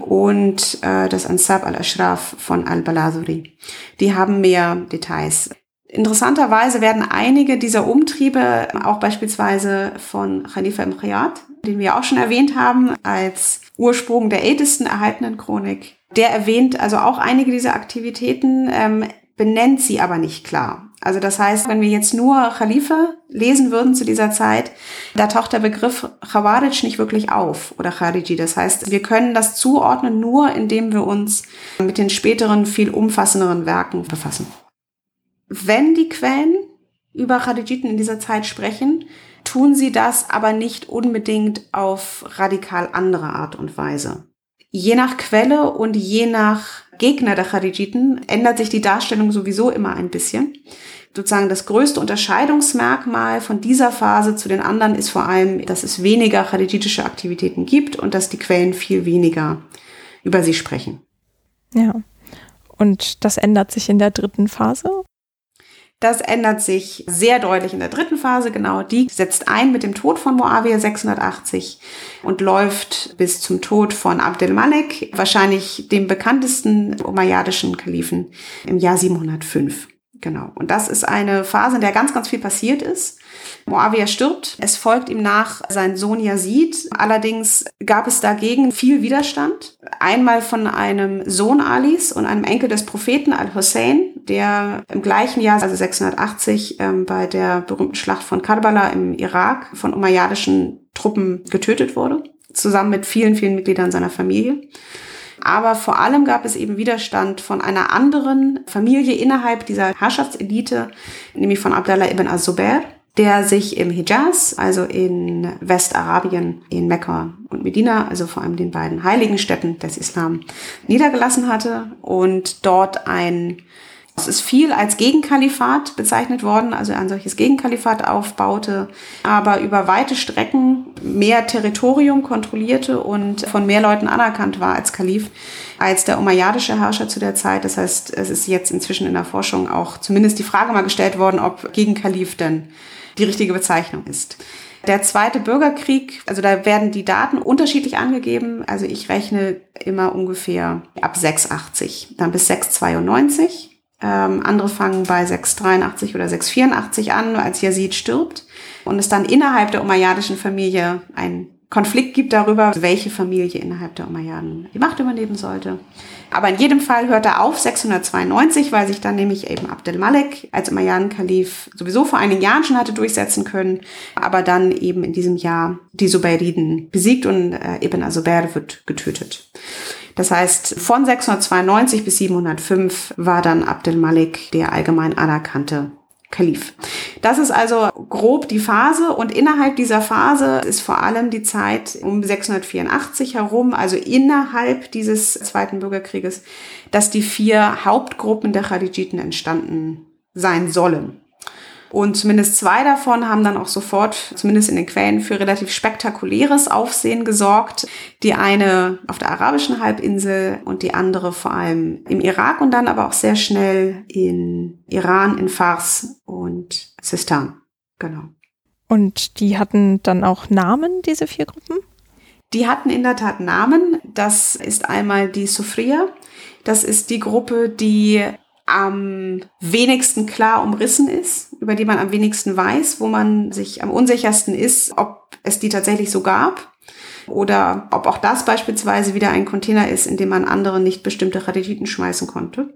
und äh, das Ansab al-Ashraf von al-Balasuri. Die haben mehr Details. Interessanterweise werden einige dieser Umtriebe auch beispielsweise von Khalifa im Khayat, den wir auch schon erwähnt haben, als Ursprung der ältesten erhaltenen Chronik. Der erwähnt also auch einige dieser Aktivitäten, ähm, benennt sie aber nicht klar. Also das heißt, wenn wir jetzt nur Khalifa lesen würden zu dieser Zeit, da taucht der Begriff Khawarij nicht wirklich auf oder Khariji. Das heißt, wir können das zuordnen nur, indem wir uns mit den späteren, viel umfassenderen Werken befassen. Wenn die Quellen über Kharijiten in dieser Zeit sprechen, tun sie das aber nicht unbedingt auf radikal andere Art und Weise. Je nach Quelle und je nach Gegner der Kharijiten ändert sich die Darstellung sowieso immer ein bisschen. Sozusagen das größte Unterscheidungsmerkmal von dieser Phase zu den anderen ist vor allem, dass es weniger kharijitische Aktivitäten gibt und dass die Quellen viel weniger über sie sprechen. Ja. Und das ändert sich in der dritten Phase? Das ändert sich sehr deutlich in der dritten Phase. Genau die setzt ein mit dem Tod von Moawiyah 680 und läuft bis zum Tod von Abdel Malik, wahrscheinlich dem bekanntesten umayyadischen Kalifen im Jahr 705. Genau. Und das ist eine Phase, in der ganz, ganz viel passiert ist. Moawiyah stirbt. Es folgt ihm nach sein Sohn Yazid. Allerdings gab es dagegen viel Widerstand. Einmal von einem Sohn Alis und einem Enkel des Propheten Al-Hussein, der im gleichen Jahr, also 680, ähm, bei der berühmten Schlacht von Karbala im Irak von umayyadischen Truppen getötet wurde, zusammen mit vielen, vielen Mitgliedern seiner Familie. Aber vor allem gab es eben Widerstand von einer anderen Familie innerhalb dieser Herrschaftselite, nämlich von Abdallah ibn az-Zubair der sich im Hijaz, also in Westarabien, in Mekka und Medina, also vor allem den beiden heiligen Städten des Islam, niedergelassen hatte und dort ein es ist viel als Gegenkalifat bezeichnet worden, also ein solches Gegenkalifat aufbaute, aber über weite Strecken mehr Territorium kontrollierte und von mehr Leuten anerkannt war als Kalif als der umayyadische Herrscher zu der Zeit. Das heißt, es ist jetzt inzwischen in der Forschung auch zumindest die Frage mal gestellt worden, ob Gegenkalif denn die richtige Bezeichnung ist. Der zweite Bürgerkrieg, also da werden die Daten unterschiedlich angegeben. Also ich rechne immer ungefähr ab 680, dann bis 692. Ähm, andere fangen bei 683 oder 684 an, als Yazid stirbt. Und es dann innerhalb der umayyadischen Familie ein Konflikt gibt darüber, welche Familie innerhalb der Umayyaden die Macht übernehmen sollte. Aber in jedem Fall hört er auf 692, weil sich dann nämlich eben Abdel Malik als Umayyaden-Kalif sowieso vor einigen Jahren schon hatte durchsetzen können, aber dann eben in diesem Jahr die Subayriden besiegt und äh, Ibn Azubair wird getötet. Das heißt, von 692 bis 705 war dann Abdel Malik der allgemein anerkannte Kalif. Das ist also grob die Phase und innerhalb dieser Phase ist vor allem die Zeit um 684 herum, also innerhalb dieses Zweiten Bürgerkrieges, dass die vier Hauptgruppen der Khadijiten entstanden sein sollen. Und zumindest zwei davon haben dann auch sofort, zumindest in den Quellen, für relativ spektakuläres Aufsehen gesorgt. Die eine auf der arabischen Halbinsel und die andere vor allem im Irak und dann aber auch sehr schnell in Iran, in Fars und Sistan. Genau. Und die hatten dann auch Namen, diese vier Gruppen? Die hatten in der Tat Namen. Das ist einmal die Sufria. Das ist die Gruppe, die am wenigsten klar umrissen ist, über die man am wenigsten weiß, wo man sich am unsichersten ist, ob es die tatsächlich so gab oder ob auch das beispielsweise wieder ein Container ist, in dem man andere nicht bestimmte Radititen schmeißen konnte.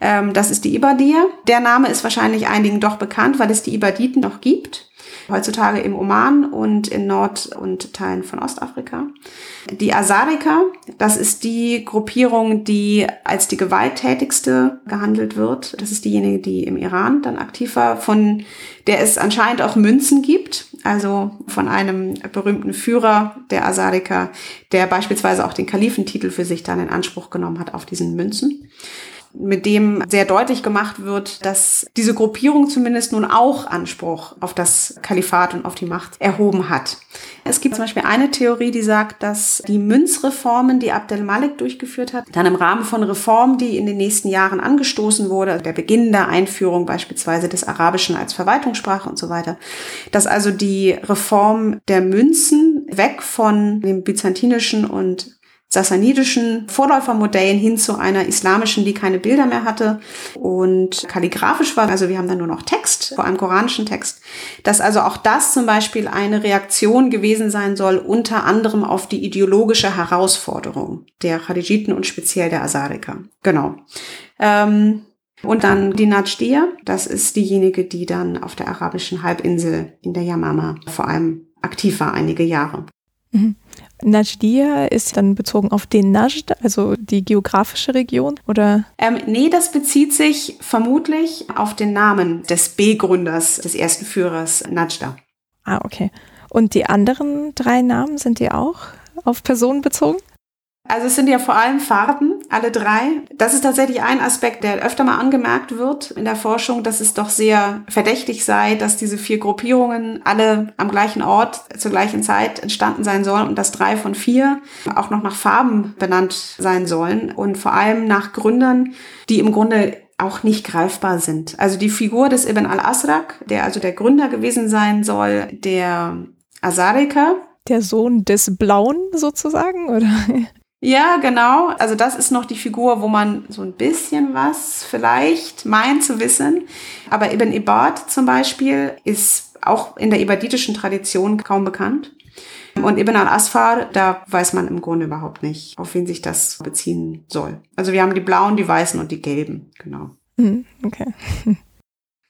Ähm, das ist die Ibadir. Der Name ist wahrscheinlich einigen doch bekannt, weil es die Ibaditen noch gibt heutzutage im Oman und in Nord- und Teilen von Ostafrika. Die Asarika, das ist die Gruppierung, die als die gewalttätigste gehandelt wird. Das ist diejenige, die im Iran dann aktiv war, von der es anscheinend auch Münzen gibt, also von einem berühmten Führer der Asarika, der beispielsweise auch den Kalifentitel für sich dann in Anspruch genommen hat auf diesen Münzen mit dem sehr deutlich gemacht wird, dass diese Gruppierung zumindest nun auch Anspruch auf das Kalifat und auf die Macht erhoben hat. Es gibt zum Beispiel eine Theorie, die sagt, dass die Münzreformen, die Abdel Malik durchgeführt hat, dann im Rahmen von Reformen, die in den nächsten Jahren angestoßen wurde, der Beginn der Einführung beispielsweise des Arabischen als Verwaltungssprache und so weiter, dass also die Reform der Münzen weg von dem byzantinischen und sassanidischen Vorläufermodellen hin zu einer islamischen, die keine Bilder mehr hatte und kalligrafisch war. Also wir haben dann nur noch Text, vor allem koranischen Text. Dass also auch das zum Beispiel eine Reaktion gewesen sein soll, unter anderem auf die ideologische Herausforderung der Khadijiten und speziell der Asariker. Genau. Ähm, und dann die Najdiya, das ist diejenige, die dann auf der arabischen Halbinsel in der Yamama vor allem aktiv war einige Jahre. Mhm. Najdia ist dann bezogen auf den Najd, also die geografische Region, oder? Ähm, nee, das bezieht sich vermutlich auf den Namen des B-Gründers, des ersten Führers, Najda. Ah, okay. Und die anderen drei Namen, sind die auch auf Personen bezogen? Also es sind ja vor allem Farben, alle drei. Das ist tatsächlich ein Aspekt, der öfter mal angemerkt wird in der Forschung, dass es doch sehr verdächtig sei, dass diese vier Gruppierungen alle am gleichen Ort zur gleichen Zeit entstanden sein sollen und dass drei von vier auch noch nach Farben benannt sein sollen und vor allem nach Gründern, die im Grunde auch nicht greifbar sind. Also die Figur des Ibn al-Asrak, der also der Gründer gewesen sein soll, der Asarika. Der Sohn des Blauen sozusagen, oder? Ja, genau. Also das ist noch die Figur, wo man so ein bisschen was vielleicht meint zu wissen. Aber Ibn Ibad zum Beispiel ist auch in der ibaditischen Tradition kaum bekannt. Und Ibn al-Asfar, da weiß man im Grunde überhaupt nicht, auf wen sich das beziehen soll. Also wir haben die blauen, die weißen und die gelben, genau. Hm, okay.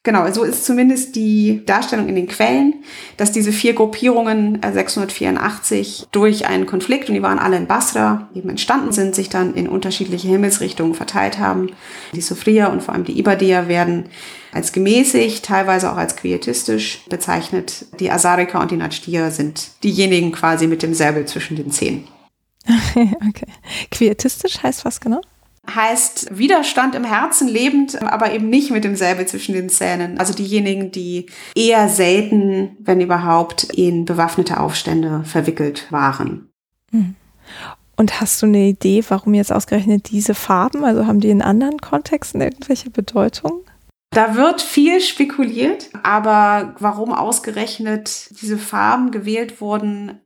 Genau, so ist zumindest die Darstellung in den Quellen, dass diese vier Gruppierungen 684 äh, durch einen Konflikt, und die waren alle in Basra, eben entstanden sind, sich dann in unterschiedliche Himmelsrichtungen verteilt haben. Die Sofria und vor allem die Ibadia werden als gemäßigt, teilweise auch als quietistisch bezeichnet. Die Asarika und die Najdiya sind diejenigen quasi mit dem Säbel zwischen den Zähnen. okay. Quietistisch heißt was genau? Heißt Widerstand im Herzen lebend, aber eben nicht mit dem Säbel zwischen den Zähnen. Also diejenigen, die eher selten, wenn überhaupt, in bewaffnete Aufstände verwickelt waren. Hm. Und hast du eine Idee, warum jetzt ausgerechnet diese Farben? Also haben die in anderen Kontexten irgendwelche Bedeutung? Da wird viel spekuliert, aber warum ausgerechnet diese Farben gewählt wurden,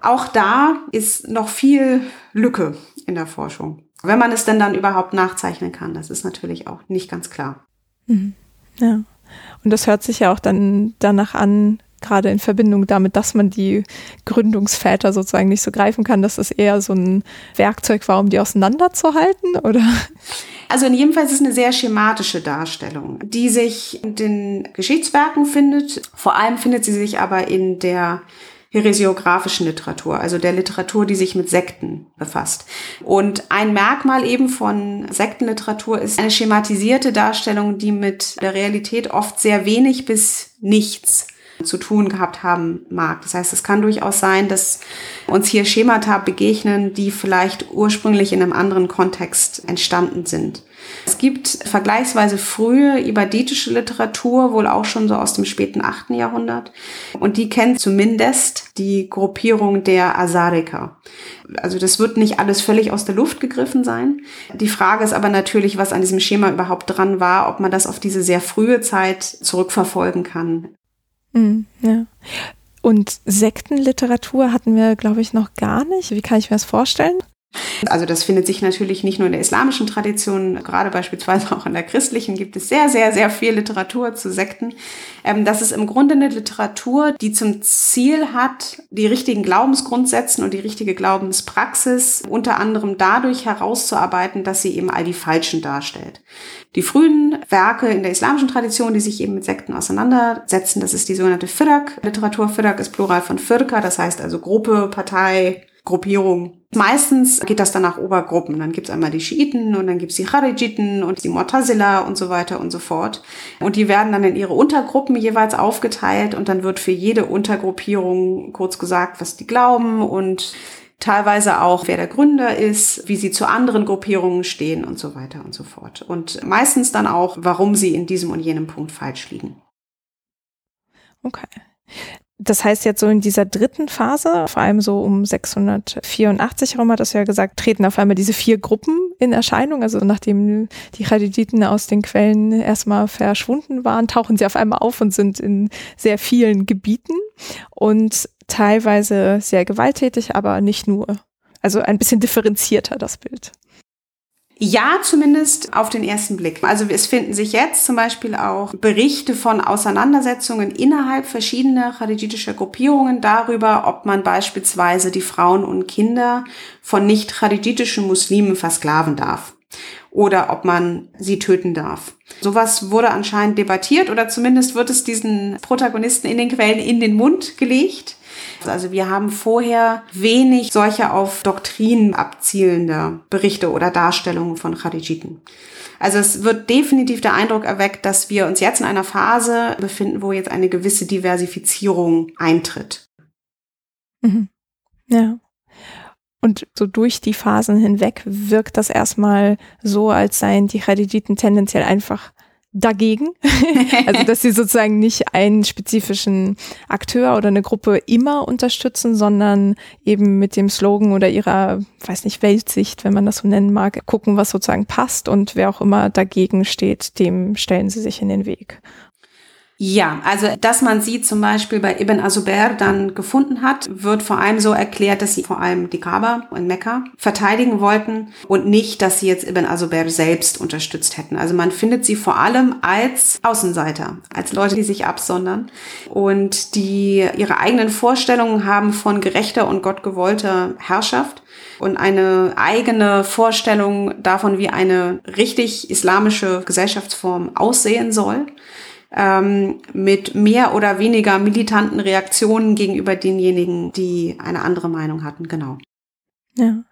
auch da ist noch viel Lücke in der Forschung. Wenn man es denn dann überhaupt nachzeichnen kann, das ist natürlich auch nicht ganz klar. Mhm. Ja. Und das hört sich ja auch dann danach an, gerade in Verbindung damit, dass man die Gründungsväter sozusagen nicht so greifen kann, dass das eher so ein Werkzeug war, um die auseinanderzuhalten, oder? Also in jedem Fall ist es eine sehr schematische Darstellung, die sich in den Geschichtswerken findet. Vor allem findet sie sich aber in der heresiografischen Literatur, also der Literatur, die sich mit Sekten befasst. Und ein Merkmal eben von Sektenliteratur ist eine schematisierte Darstellung, die mit der Realität oft sehr wenig bis nichts zu tun gehabt haben mag. Das heißt, es kann durchaus sein, dass uns hier Schemata begegnen, die vielleicht ursprünglich in einem anderen Kontext entstanden sind. Es gibt vergleichsweise frühe ibaditische Literatur, wohl auch schon so aus dem späten 8. Jahrhundert. Und die kennt zumindest die Gruppierung der Asariker. Also das wird nicht alles völlig aus der Luft gegriffen sein. Die Frage ist aber natürlich, was an diesem Schema überhaupt dran war, ob man das auf diese sehr frühe Zeit zurückverfolgen kann. Mm, ja. Und Sektenliteratur hatten wir, glaube ich, noch gar nicht. Wie kann ich mir das vorstellen? Also das findet sich natürlich nicht nur in der islamischen Tradition, gerade beispielsweise auch in der christlichen gibt es sehr, sehr, sehr viel Literatur zu Sekten. Ähm, das ist im Grunde eine Literatur, die zum Ziel hat, die richtigen Glaubensgrundsätzen und die richtige Glaubenspraxis unter anderem dadurch herauszuarbeiten, dass sie eben all die Falschen darstellt. Die frühen Werke in der islamischen Tradition, die sich eben mit Sekten auseinandersetzen, das ist die sogenannte Firak-Literatur. Firak ist Plural von Firka, das heißt also Gruppe, Partei, Gruppierung. Meistens geht das dann nach Obergruppen. Dann gibt's einmal die Schiiten und dann gibt's die Charijiten und die Mu'tazila und so weiter und so fort. Und die werden dann in ihre Untergruppen jeweils aufgeteilt und dann wird für jede Untergruppierung kurz gesagt, was die glauben und teilweise auch, wer der Gründer ist, wie sie zu anderen Gruppierungen stehen und so weiter und so fort. Und meistens dann auch, warum sie in diesem und jenem Punkt falsch liegen. Okay. Das heißt jetzt so in dieser dritten Phase, vor allem so um 684 herum hat das ja gesagt, treten auf einmal diese vier Gruppen in Erscheinung. Also nachdem die Chadiditen aus den Quellen erstmal verschwunden waren, tauchen sie auf einmal auf und sind in sehr vielen Gebieten und teilweise sehr gewalttätig, aber nicht nur. Also ein bisschen differenzierter das Bild. Ja, zumindest auf den ersten Blick. Also es finden sich jetzt zum Beispiel auch Berichte von Auseinandersetzungen innerhalb verschiedener chadijitischer Gruppierungen darüber, ob man beispielsweise die Frauen und Kinder von nicht chadijitischen Muslimen versklaven darf oder ob man sie töten darf. Sowas wurde anscheinend debattiert oder zumindest wird es diesen Protagonisten in den Quellen in den Mund gelegt. Also wir haben vorher wenig solcher auf Doktrinen abzielender Berichte oder Darstellungen von Khadijiten. Also es wird definitiv der Eindruck erweckt, dass wir uns jetzt in einer Phase befinden, wo jetzt eine gewisse Diversifizierung eintritt. Mhm. Ja. Und so durch die Phasen hinweg wirkt das erstmal so, als seien die Khadijiten tendenziell einfach dagegen. also, dass sie sozusagen nicht einen spezifischen Akteur oder eine Gruppe immer unterstützen, sondern eben mit dem Slogan oder ihrer, weiß nicht, Weltsicht, wenn man das so nennen mag, gucken, was sozusagen passt und wer auch immer dagegen steht, dem stellen sie sich in den Weg. Ja, also dass man sie zum Beispiel bei Ibn Azubair dann gefunden hat, wird vor allem so erklärt, dass sie vor allem die Kaaba in Mekka verteidigen wollten und nicht, dass sie jetzt Ibn Azubair selbst unterstützt hätten. Also man findet sie vor allem als Außenseiter, als Leute, die sich absondern und die ihre eigenen Vorstellungen haben von gerechter und gottgewollter Herrschaft und eine eigene Vorstellung davon, wie eine richtig islamische Gesellschaftsform aussehen soll ähm, mit mehr oder weniger militanten Reaktionen gegenüber denjenigen, die eine andere Meinung hatten. Genau. Ja.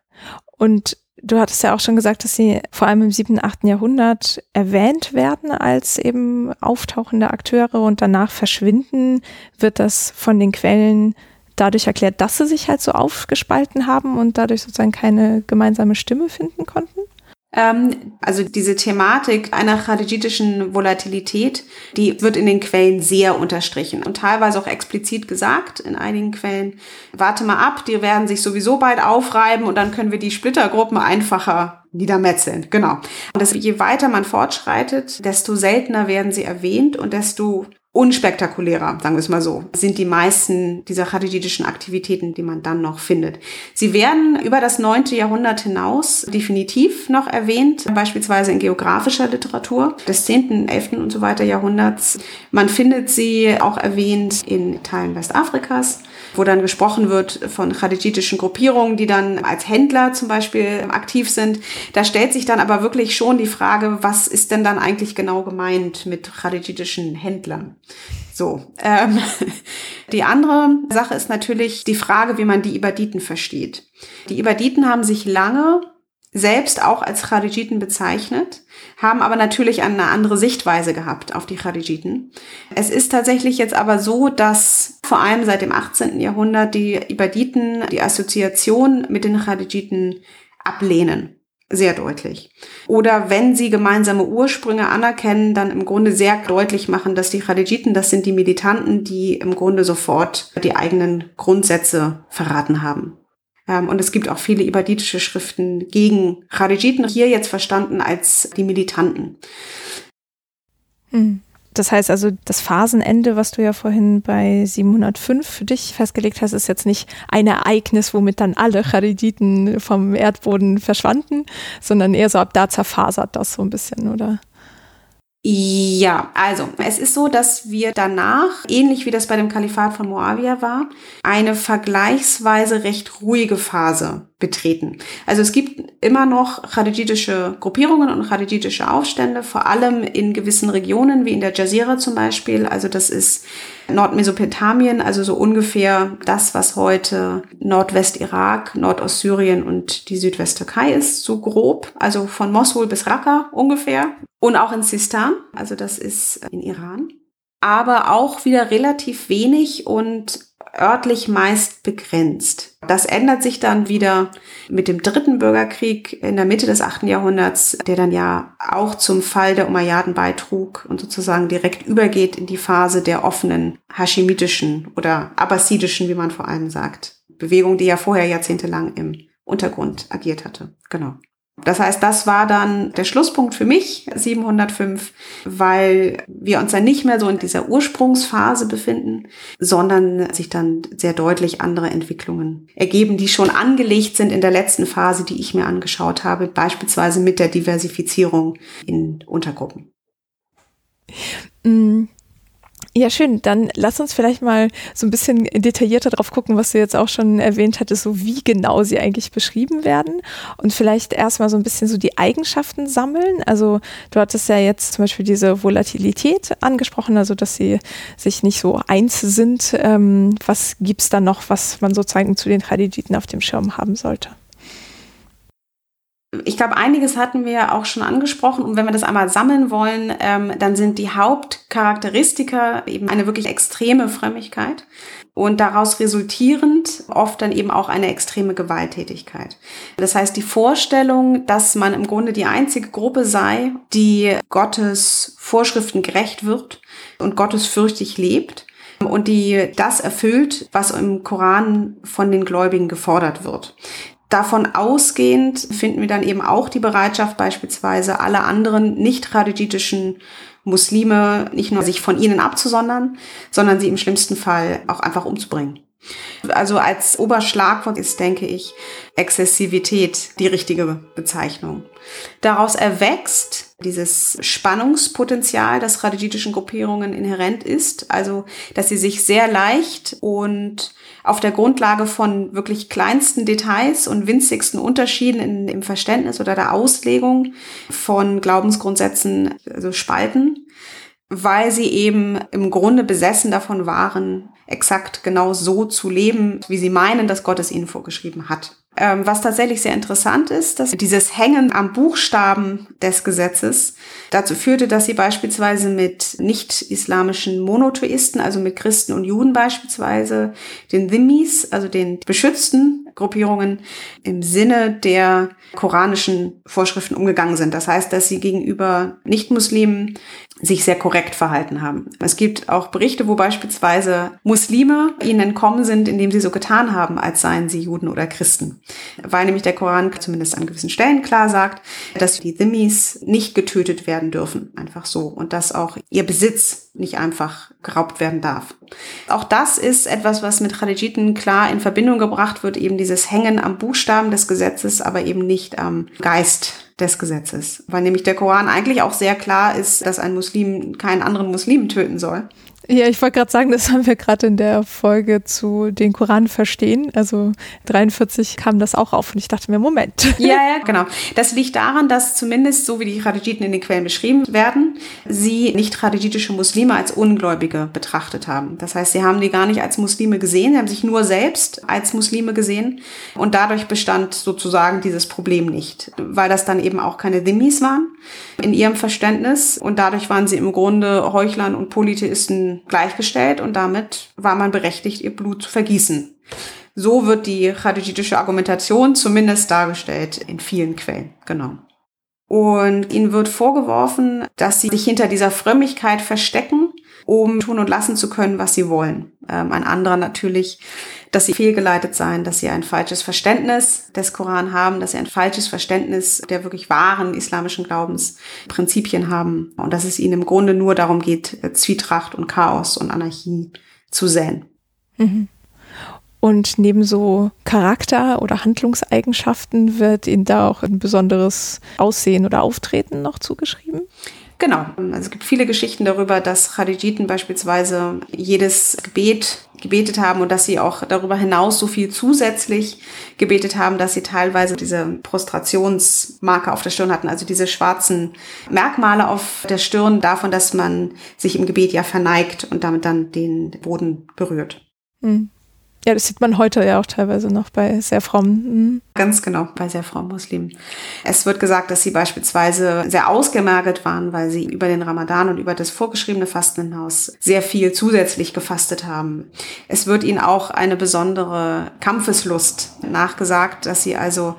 Und du hattest ja auch schon gesagt, dass sie vor allem im siebten, achten Jahrhundert erwähnt werden als eben auftauchende Akteure und danach verschwinden, wird das von den Quellen dadurch erklärt, dass sie sich halt so aufgespalten haben und dadurch sozusagen keine gemeinsame Stimme finden konnten? Ähm, also diese Thematik einer khadijitischen Volatilität, die wird in den Quellen sehr unterstrichen und teilweise auch explizit gesagt in einigen Quellen. Warte mal ab, die werden sich sowieso bald aufreiben und dann können wir die Splittergruppen einfacher niedermetzeln. Genau. Und das, je weiter man fortschreitet, desto seltener werden sie erwähnt und desto unspektakulärer, sagen wir es mal so, sind die meisten dieser chadiditischen Aktivitäten, die man dann noch findet. Sie werden über das neunte Jahrhundert hinaus definitiv noch erwähnt, beispielsweise in geografischer Literatur des zehnten, elften und so weiter Jahrhunderts. Man findet sie auch erwähnt in Teilen Westafrikas wo dann gesprochen wird von chadijitischen Gruppierungen, die dann als Händler zum Beispiel aktiv sind. Da stellt sich dann aber wirklich schon die Frage, was ist denn dann eigentlich genau gemeint mit chadijitischen Händlern? So. Ähm, die andere Sache ist natürlich die Frage, wie man die Ibaditen versteht. Die Ibaditen haben sich lange selbst auch als Khadijiten bezeichnet, haben aber natürlich eine andere Sichtweise gehabt auf die Khadijiten. Es ist tatsächlich jetzt aber so, dass vor allem seit dem 18. Jahrhundert die Ibaditen die Assoziation mit den Khadijiten ablehnen. Sehr deutlich. Oder wenn sie gemeinsame Ursprünge anerkennen, dann im Grunde sehr deutlich machen, dass die Khadijiten, das sind die Militanten, die im Grunde sofort die eigenen Grundsätze verraten haben. Ähm, und es gibt auch viele ibaditische Schriften gegen Kharijiten, hier jetzt verstanden als die Militanten. Hm. Das heißt also, das Phasenende, was du ja vorhin bei 705 für dich festgelegt hast, ist jetzt nicht ein Ereignis, womit dann alle Chariditen vom Erdboden verschwanden, sondern eher so ab da zerfasert das so ein bisschen, oder? Ja, also es ist so, dass wir danach, ähnlich wie das bei dem Kalifat von Moawia war, eine vergleichsweise recht ruhige Phase betreten. Also es gibt immer noch khadijitische Gruppierungen und khadijitische Aufstände, vor allem in gewissen Regionen, wie in der Jazira zum Beispiel. Also das ist Nordmesopotamien, also so ungefähr das, was heute Nordwest-Irak, Nordost-Syrien und die Südwest-Türkei ist, so grob. Also von Mosul bis Raqqa ungefähr. Und auch in Sistan, also das ist in Iran. Aber auch wieder relativ wenig und örtlich meist begrenzt. Das ändert sich dann wieder mit dem dritten Bürgerkrieg in der Mitte des achten Jahrhunderts, der dann ja auch zum Fall der Umayyaden beitrug und sozusagen direkt übergeht in die Phase der offenen haschimitischen oder abbasidischen, wie man vor allem sagt, Bewegung, die ja vorher jahrzehntelang im Untergrund agiert hatte. Genau. Das heißt, das war dann der Schlusspunkt für mich, 705, weil wir uns dann nicht mehr so in dieser Ursprungsphase befinden, sondern sich dann sehr deutlich andere Entwicklungen ergeben, die schon angelegt sind in der letzten Phase, die ich mir angeschaut habe, beispielsweise mit der Diversifizierung in Untergruppen. Mm. Ja, schön. Dann lass uns vielleicht mal so ein bisschen detaillierter drauf gucken, was du jetzt auch schon erwähnt hattest, so wie genau sie eigentlich beschrieben werden. Und vielleicht erstmal so ein bisschen so die Eigenschaften sammeln. Also du hattest ja jetzt zum Beispiel diese Volatilität angesprochen, also dass sie sich nicht so eins sind. Ähm, was gibt's da noch, was man sozusagen zu den Khadijiten auf dem Schirm haben sollte? Ich glaube, einiges hatten wir auch schon angesprochen. Und wenn wir das einmal sammeln wollen, ähm, dann sind die Hauptcharakteristika eben eine wirklich extreme Frömmigkeit. und daraus resultierend oft dann eben auch eine extreme Gewalttätigkeit. Das heißt, die Vorstellung, dass man im Grunde die einzige Gruppe sei, die Gottes Vorschriften gerecht wird und gottesfürchtig lebt und die das erfüllt, was im Koran von den Gläubigen gefordert wird. Davon ausgehend finden wir dann eben auch die Bereitschaft, beispielsweise alle anderen nicht khadijitischen Muslime nicht nur sich von ihnen abzusondern, sondern sie im schlimmsten Fall auch einfach umzubringen. Also als Oberschlagwort ist, denke ich, Exzessivität die richtige Bezeichnung. Daraus erwächst dieses Spannungspotenzial, das khadijitischen Gruppierungen inhärent ist, also dass sie sich sehr leicht und auf der Grundlage von wirklich kleinsten Details und winzigsten Unterschieden in, im Verständnis oder der Auslegung von Glaubensgrundsätzen also spalten, weil sie eben im Grunde besessen davon waren, exakt genau so zu leben, wie sie meinen, dass Gott es ihnen vorgeschrieben hat. Ähm, was tatsächlich sehr interessant ist, dass dieses Hängen am Buchstaben des Gesetzes dazu führte, dass sie beispielsweise mit nicht-islamischen Monotheisten, also mit Christen und Juden beispielsweise, den Dhimmis, also den beschützten Gruppierungen, im Sinne der koranischen Vorschriften umgegangen sind. Das heißt, dass sie gegenüber Nicht-Muslimen sich sehr korrekt verhalten haben. Es gibt auch Berichte, wo beispielsweise Muslime ihnen entkommen sind, indem sie so getan haben, als seien sie Juden oder Christen. Weil nämlich der Koran zumindest an gewissen Stellen klar sagt, dass die Dhimmis nicht getötet werden dürfen, einfach so. Und dass auch ihr Besitz nicht einfach geraubt werden darf. Auch das ist etwas, was mit Khalijiten klar in Verbindung gebracht wird, eben dieses Hängen am Buchstaben des Gesetzes, aber eben nicht am Geist des Gesetzes. Weil nämlich der Koran eigentlich auch sehr klar ist, dass ein Muslim keinen anderen Muslim töten soll. Ja, ich wollte gerade sagen, das haben wir gerade in der Folge zu den Koran verstehen. Also 43 kam das auch auf und ich dachte mir, Moment. Ja, ja, genau. Das liegt daran, dass zumindest so wie die Khadijiten in den Quellen beschrieben werden, sie nicht khadijitische Muslime als Ungläubige betrachtet haben. Das heißt, sie haben die gar nicht als Muslime gesehen, sie haben sich nur selbst als Muslime gesehen und dadurch bestand sozusagen dieses Problem nicht, weil das dann eben auch keine Dhimmis waren in ihrem Verständnis und dadurch waren sie im Grunde Heuchlern und Polytheisten gleichgestellt und damit war man berechtigt, ihr Blut zu vergießen. So wird die khadijitische Argumentation zumindest dargestellt in vielen Quellen. Genau. Und ihnen wird vorgeworfen, dass sie sich hinter dieser Frömmigkeit verstecken, um tun und lassen zu können, was sie wollen. Ähm, ein anderer natürlich dass sie fehlgeleitet seien, dass sie ein falsches Verständnis des Koran haben, dass sie ein falsches Verständnis der wirklich wahren islamischen Glaubensprinzipien haben und dass es ihnen im Grunde nur darum geht, Zwietracht und Chaos und Anarchie zu säen. Mhm. Und neben so Charakter- oder Handlungseigenschaften wird ihnen da auch ein besonderes Aussehen oder Auftreten noch zugeschrieben? Genau. Also es gibt viele Geschichten darüber, dass Khadijiten beispielsweise jedes Gebet gebetet haben und dass sie auch darüber hinaus so viel zusätzlich gebetet haben, dass sie teilweise diese Prostrationsmarke auf der Stirn hatten, also diese schwarzen Merkmale auf der Stirn davon, dass man sich im Gebet ja verneigt und damit dann den Boden berührt. Mhm. Ja, das sieht man heute ja auch teilweise noch bei sehr frommen. Mhm. Ganz genau, bei sehr frommen Muslimen. Es wird gesagt, dass sie beispielsweise sehr ausgemergelt waren, weil sie über den Ramadan und über das vorgeschriebene Fasten hinaus sehr viel zusätzlich gefastet haben. Es wird ihnen auch eine besondere Kampfeslust nachgesagt, dass sie also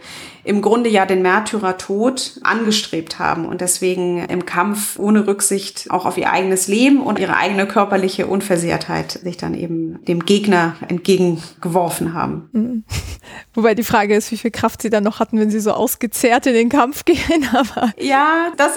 im Grunde ja den Märtyrertod angestrebt haben und deswegen im Kampf ohne Rücksicht auch auf ihr eigenes Leben und ihre eigene körperliche Unversehrtheit sich dann eben dem Gegner entgegengeworfen haben. Mhm. Wobei die Frage ist, wie viel Kraft sie dann noch hatten, wenn sie so ausgezehrt in den Kampf gehen. Aber ja, das,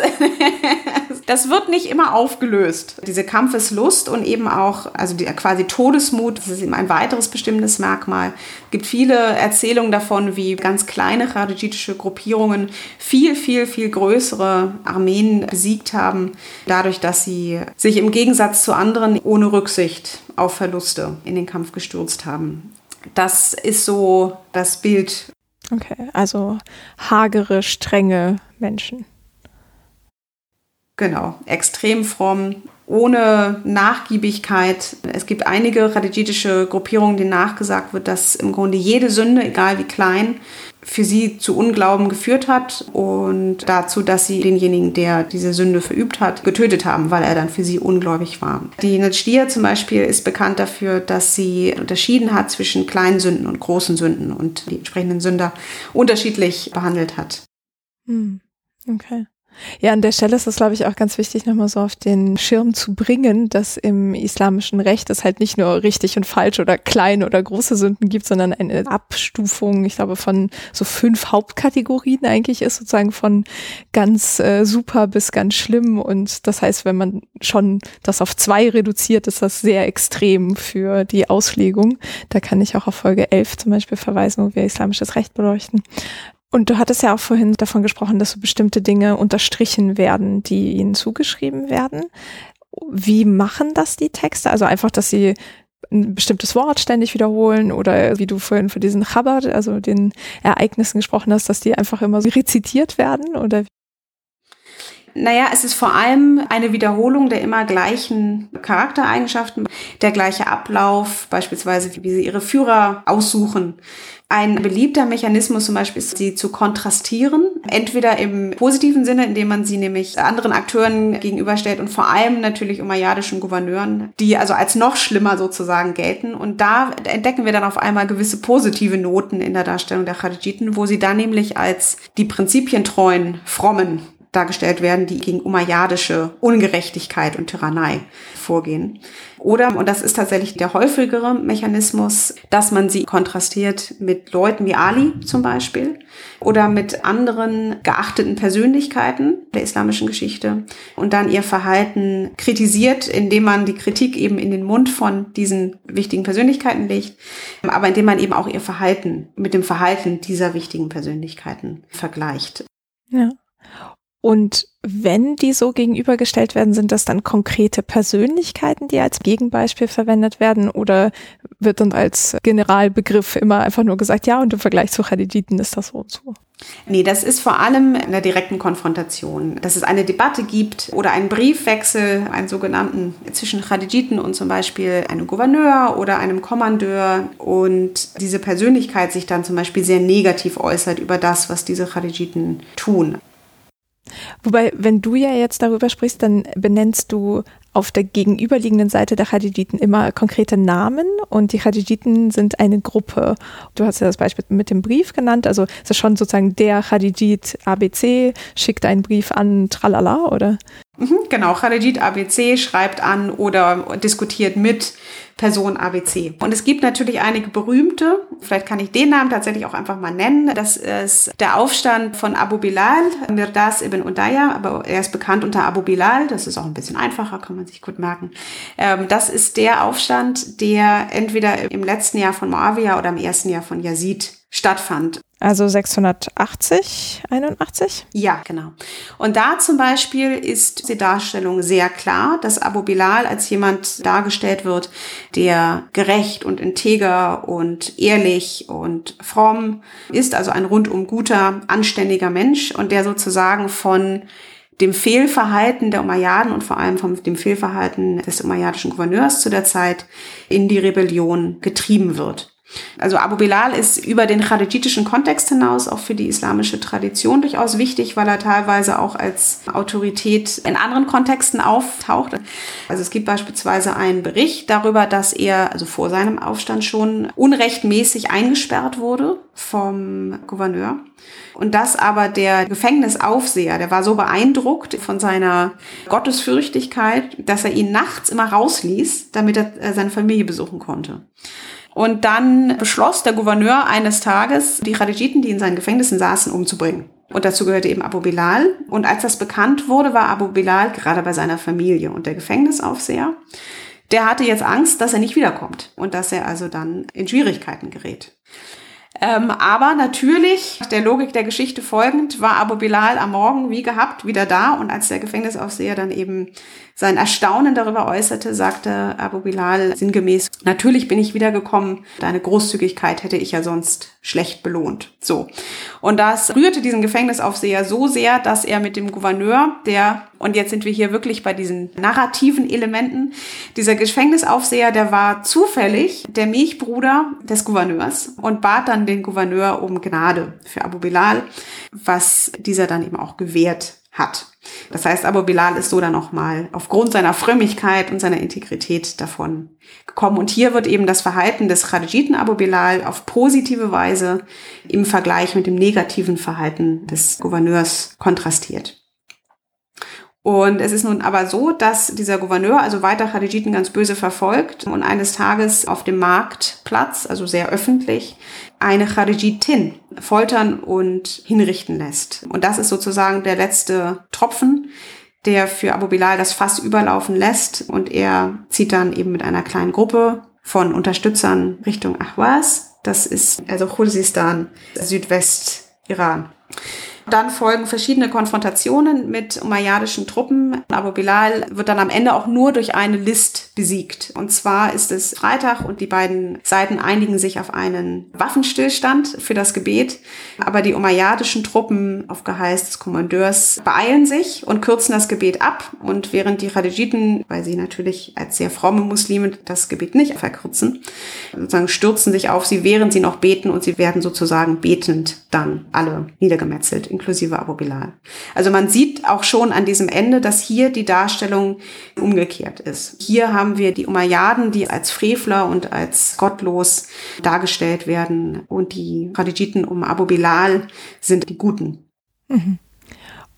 das wird nicht immer aufgelöst. Diese Kampfeslust und eben auch, also die, quasi Todesmut, das ist eben ein weiteres bestimmendes Merkmal. Es gibt viele Erzählungen davon, wie ganz kleine kharijitische Gruppierungen viel, viel, viel größere Armeen besiegt haben, dadurch, dass sie sich im Gegensatz zu anderen ohne Rücksicht auf Verluste in den Kampf gestürzt haben. Das ist so das Bild. Okay, also hagere, strenge Menschen. Genau, extrem fromm, ohne Nachgiebigkeit. Es gibt einige khadijitische Gruppierungen, denen nachgesagt wird, dass im Grunde jede Sünde, egal wie klein, für sie zu Unglauben geführt hat und dazu, dass sie denjenigen, der diese Sünde verübt hat, getötet haben, weil er dann für sie ungläubig war. Die Najdia zum Beispiel ist bekannt dafür, dass sie unterschieden hat zwischen kleinen Sünden und großen Sünden und die entsprechenden Sünder unterschiedlich behandelt hat. Hm. Okay. Ja, an der Stelle ist es, glaube ich, auch ganz wichtig, nochmal so auf den Schirm zu bringen, dass im islamischen Recht es halt nicht nur richtig und falsch oder kleine oder große Sünden gibt, sondern eine Abstufung, ich glaube, von so fünf Hauptkategorien eigentlich ist, sozusagen von ganz äh, super bis ganz schlimm. Und das heißt, wenn man schon das auf zwei reduziert, ist das sehr extrem für die Auslegung. Da kann ich auch auf Folge 11 zum Beispiel verweisen, wo wir islamisches Recht beleuchten. Und du hattest ja auch vorhin davon gesprochen, dass so bestimmte Dinge unterstrichen werden, die ihnen zugeschrieben werden. Wie machen das die Texte? Also einfach, dass sie ein bestimmtes Wort ständig wiederholen oder wie du vorhin für diesen Chabad, also den Ereignissen gesprochen hast, dass die einfach immer so rezitiert werden oder naja, es ist vor allem eine Wiederholung der immer gleichen Charaktereigenschaften, der gleiche Ablauf, beispielsweise wie sie ihre Führer aussuchen. Ein beliebter Mechanismus zum Beispiel ist, sie zu kontrastieren. Entweder im positiven Sinne, indem man sie nämlich anderen Akteuren gegenüberstellt und vor allem natürlich umayyadischen Gouverneuren, die also als noch schlimmer sozusagen gelten. Und da entdecken wir dann auf einmal gewisse positive Noten in der Darstellung der Khadijiten, wo sie dann nämlich als die prinzipientreuen, frommen dargestellt werden, die gegen umayyadische Ungerechtigkeit und Tyrannei vorgehen. Oder, und das ist tatsächlich der häufigere Mechanismus, dass man sie kontrastiert mit Leuten wie Ali zum Beispiel oder mit anderen geachteten Persönlichkeiten der islamischen Geschichte und dann ihr Verhalten kritisiert, indem man die Kritik eben in den Mund von diesen wichtigen Persönlichkeiten legt, aber indem man eben auch ihr Verhalten mit dem Verhalten dieser wichtigen Persönlichkeiten vergleicht. Ja. Und wenn die so gegenübergestellt werden, sind das dann konkrete Persönlichkeiten, die als Gegenbeispiel verwendet werden oder wird dann als Generalbegriff immer einfach nur gesagt, ja, und im Vergleich zu Khadijiten ist das so und so? Nee, das ist vor allem in der direkten Konfrontation. Dass es eine Debatte gibt oder einen Briefwechsel, einen sogenannten zwischen Khadijiten und zum Beispiel einem Gouverneur oder einem Kommandeur und diese Persönlichkeit sich dann zum Beispiel sehr negativ äußert über das, was diese Khadijiten tun. Wobei, wenn du ja jetzt darüber sprichst, dann benennst du auf der gegenüberliegenden Seite der Khadijiten immer konkrete Namen und die Khadijiten sind eine Gruppe. Du hast ja das Beispiel mit dem Brief genannt, also ist schon sozusagen der Khadijit ABC schickt einen Brief an Tralala, oder? Mhm, genau, Khadijit ABC schreibt an oder diskutiert mit Person ABC. Und es gibt natürlich einige berühmte, vielleicht kann ich den Namen tatsächlich auch einfach mal nennen. Das ist der Aufstand von Abu Bilal, Mirdas ibn Udaya, aber er ist bekannt unter Abu Bilal, das ist auch ein bisschen einfacher, kann man sich gut merken. Ähm, das ist der Aufstand, der entweder im letzten Jahr von Muawiyah oder im ersten Jahr von Yazid stattfand. Also 680, 81? Ja, genau. Und da zum Beispiel ist die Darstellung sehr klar, dass Abu Bilal als jemand dargestellt wird, der gerecht und integer und ehrlich und fromm ist, also ein rundum guter, anständiger Mensch und der sozusagen von dem Fehlverhalten der Umayyaden und vor allem vom dem Fehlverhalten des umayyadischen Gouverneurs zu der Zeit in die Rebellion getrieben wird. Also Abu Bilal ist über den khadijitischen Kontext hinaus auch für die islamische Tradition durchaus wichtig, weil er teilweise auch als Autorität in anderen Kontexten auftaucht. Also es gibt beispielsweise einen Bericht darüber, dass er also vor seinem Aufstand schon unrechtmäßig eingesperrt wurde vom Gouverneur. Und dass aber der Gefängnisaufseher, der war so beeindruckt von seiner Gottesfürchtigkeit, dass er ihn nachts immer rausließ, damit er äh, seine Familie besuchen konnte. Und dann beschloss der Gouverneur eines Tages, die Khadijiten, die in seinen Gefängnissen saßen, umzubringen. Und dazu gehörte eben Abu Bilal. Und als das bekannt wurde, war Abu Bilal gerade bei seiner Familie und der Gefängnisaufseher. Der hatte jetzt Angst, dass er nicht wiederkommt und dass er also dann in Schwierigkeiten gerät. Ähm, aber natürlich, der Logik der Geschichte folgend, war Abu Bilal am Morgen wie gehabt wieder da und als der Gefängnisaufseher dann eben sein Erstaunen darüber äußerte, sagte Abu Bilal sinngemäß, natürlich bin ich wiedergekommen, deine Großzügigkeit hätte ich ja sonst schlecht belohnt. So. Und das rührte diesen Gefängnisaufseher so sehr, dass er mit dem Gouverneur, der Und jetzt sind wir hier wirklich bei diesen narrativen Elementen. Dieser Gefängnisaufseher, der war zufällig der Milchbruder des Gouverneurs und bat dann den Gouverneur um Gnade für Abu Bilal, was dieser dann eben auch gewährt hat. Das heißt, Abu Bilal ist so dann nochmal aufgrund seiner Frömmigkeit und seiner Integrität davon gekommen. Und hier wird eben das Verhalten des Khadijiten Abu Bilal auf positive Weise im Vergleich mit dem negativen Verhalten des Gouverneurs kontrastiert. Und es ist nun aber so, dass dieser Gouverneur also weiter Khadijiten ganz böse verfolgt und eines Tages auf dem Marktplatz, also sehr öffentlich, eine Khadijitin foltern und hinrichten lässt. Und das ist sozusagen der letzte Tropfen, der für Abu Bilal das Fass überlaufen lässt und er zieht dann eben mit einer kleinen Gruppe von Unterstützern Richtung Ahwaz. Das ist also Khuzestan, Südwest-Iran. Dann folgen verschiedene Konfrontationen mit umayyadischen Truppen. Abu Bilal wird dann am Ende auch nur durch eine List besiegt. Und zwar ist es Freitag und die beiden Seiten einigen sich auf einen Waffenstillstand für das Gebet. Aber die umayyadischen Truppen auf Geheiß des Kommandeurs beeilen sich und kürzen das Gebet ab. Und während die Khadijiten, weil sie natürlich als sehr fromme Muslime das Gebet nicht verkürzen, sozusagen stürzen sich auf sie, während sie noch beten und sie werden sozusagen betend dann alle niedergemetzelt inklusive Abu Bilal. Also man sieht auch schon an diesem Ende, dass hier die Darstellung umgekehrt ist. Hier haben wir die Umayyaden, die als Frevler und als gottlos dargestellt werden und die Khadijiten um Abu Bilal sind die Guten. Mhm.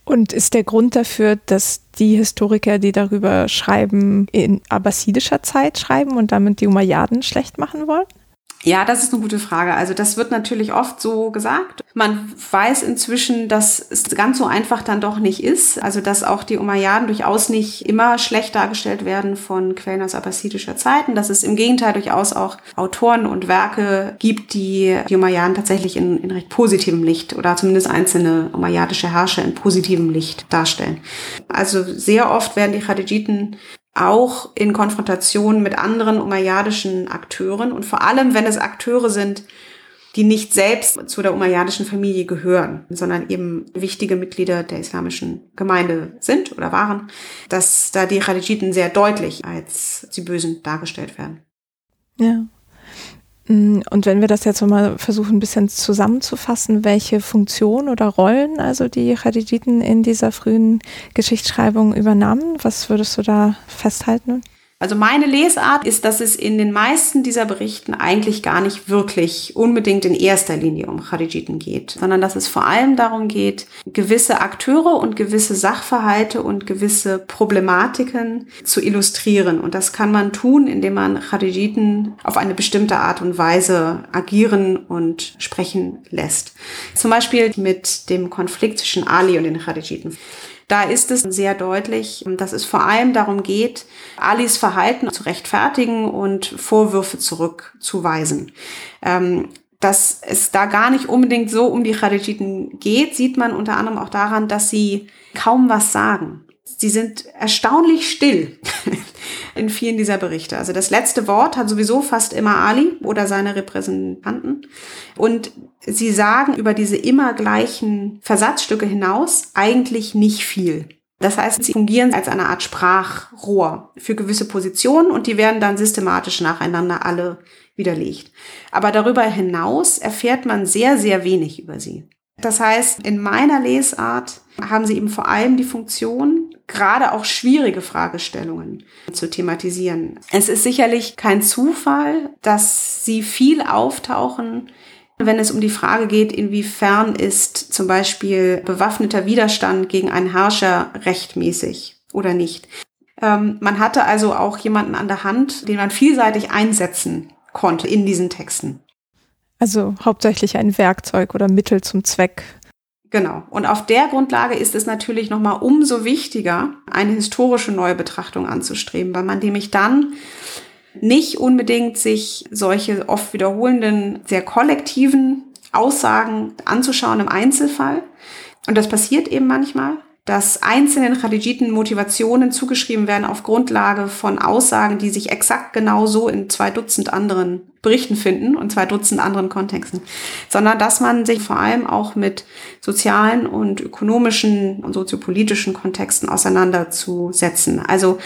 Und ist der Grund dafür, dass die Historiker, die darüber schreiben, in abbasidischer Zeit schreiben und damit die Umayyaden schlecht machen wollen? Ja, das ist eine gute Frage. Also das wird natürlich oft so gesagt. Man weiß inzwischen, dass es ganz so einfach dann doch nicht ist. Also dass auch die Umayyaden durchaus nicht immer schlecht dargestellt werden von Quellen aus abbasidischer Zeiten. Dass es im Gegenteil durchaus auch Autoren und Werke gibt, die die Umayyaden tatsächlich in, in recht positivem Licht oder zumindest einzelne umayyadische Herrscher in positivem Licht darstellen. Also sehr oft werden die Khadijiten auch in Konfrontation mit anderen umayyadischen Akteuren und vor allem, wenn es Akteure sind, die nicht selbst zu der umayyadischen Familie gehören, sondern eben wichtige Mitglieder der islamischen Gemeinde sind oder waren, dass da die Khalijiten sehr deutlich als die Bösen dargestellt werden. Ja. Mm, und wenn wir das jetzt mal versuchen, ein bisschen zusammenzufassen, welche Funktion oder Rollen also die Khadijiten in dieser frühen Geschichtsschreibung übernahmen, was würdest du da festhalten? Also meine Lesart ist, dass es in den meisten dieser Berichten eigentlich gar nicht wirklich unbedingt in erster Linie um Kharijiten geht, sondern dass es vor allem darum geht, gewisse Akteure und gewisse Sachverhalte und gewisse Problematiken zu illustrieren. Und das kann man tun, indem man Kharijiten auf eine bestimmte Art und Weise agieren und sprechen lässt. Zum Beispiel mit dem Konflikt zwischen Ali und den Kharijiten. Da ist es sehr deutlich, dass es vor allem darum geht, Alis Verhalten zu rechtfertigen und Vorwürfe zurückzuweisen. Ähm, dass es da gar nicht unbedingt so um die Khadijiten geht, sieht man unter anderem auch daran, dass sie kaum was sagen. Sie sind erstaunlich still in vielen dieser Berichte. Also das letzte Wort hat sowieso fast immer Ali oder seine Repräsentanten. Und sie sagen über diese immer gleichen Versatzstücke hinaus eigentlich nicht viel. Das heißt, sie fungieren als eine Art Sprachrohr für gewisse Positionen und die werden dann systematisch nacheinander alle widerlegt. Aber darüber hinaus erfährt man sehr, sehr wenig über sie. Das heißt, in meiner Lesart haben sie eben vor allem die Funktion, gerade auch schwierige Fragestellungen zu thematisieren. Es ist sicherlich kein Zufall, dass sie viel auftauchen wenn es um die Frage geht, inwiefern ist zum Beispiel bewaffneter Widerstand gegen einen Herrscher rechtmäßig oder nicht. Ähm, man hatte also auch jemanden an der Hand, den man vielseitig einsetzen konnte in diesen Texten. Also hauptsächlich ein Werkzeug oder Mittel zum Zweck. Genau. Und auf der Grundlage ist es natürlich nochmal umso wichtiger, eine historische Neubetrachtung anzustreben, weil man nämlich dann nicht unbedingt sich solche oft wiederholenden, sehr kollektiven Aussagen anzuschauen im Einzelfall. Und das passiert eben manchmal, dass einzelnen Khadijiten Motivationen zugeschrieben werden auf Grundlage von Aussagen, die sich exakt genauso in zwei Dutzend anderen Berichten finden, und zwar Dutzend anderen Kontexten, sondern dass man sich vor allem auch mit sozialen und ökonomischen und soziopolitischen Kontexten auseinanderzusetzen. Also,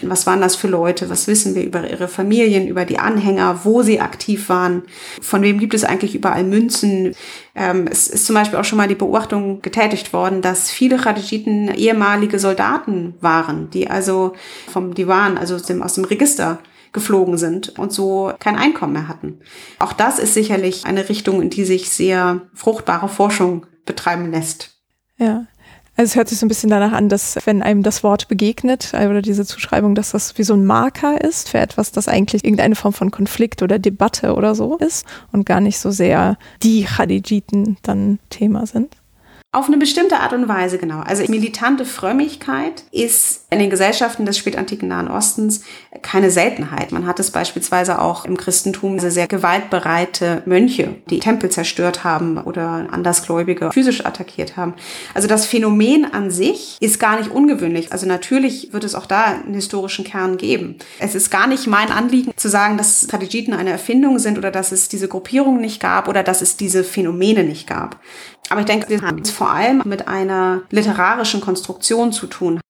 was waren das für Leute? Was wissen wir über ihre Familien, über die Anhänger, wo sie aktiv waren? Von wem gibt es eigentlich überall Münzen? Ähm, es ist zum Beispiel auch schon mal die Beobachtung getätigt worden, dass viele Khadijiten ehemalige Soldaten waren, die also vom Divan, also aus dem, aus dem Register geflogen sind und so kein Einkommen mehr hatten. Auch das ist sicherlich eine Richtung, in die sich sehr fruchtbare Forschung betreiben lässt. Ja. Also es hört sich so ein bisschen danach an, dass wenn einem das Wort begegnet äh, oder diese Zuschreibung, dass das wie so ein Marker ist für etwas, das eigentlich irgendeine Form von Konflikt oder Debatte oder so ist und gar nicht so sehr die Khadijiten dann Thema sind. Auf eine bestimmte Art und Weise, genau. Also militante Frömmigkeit ist in den Gesellschaften des spätantiken Nahen Ostens keine Seltenheit. Man hat es beispielsweise auch im Christentum sehr gewaltbereite Mönche, die Tempel zerstört haben oder Andersgläubige physisch attackiert haben. Also das Phänomen an sich ist gar nicht ungewöhnlich. Also natürlich wird es auch da einen historischen Kern geben. Es ist gar nicht mein Anliegen zu sagen, dass Khadijiten eine Erfindung sind oder dass es diese Gruppierung nicht gab oder dass es diese Phänomene nicht gab. Aber ich denke, wir haben es vor allem mit einer literarischen Konstruktion zu tun.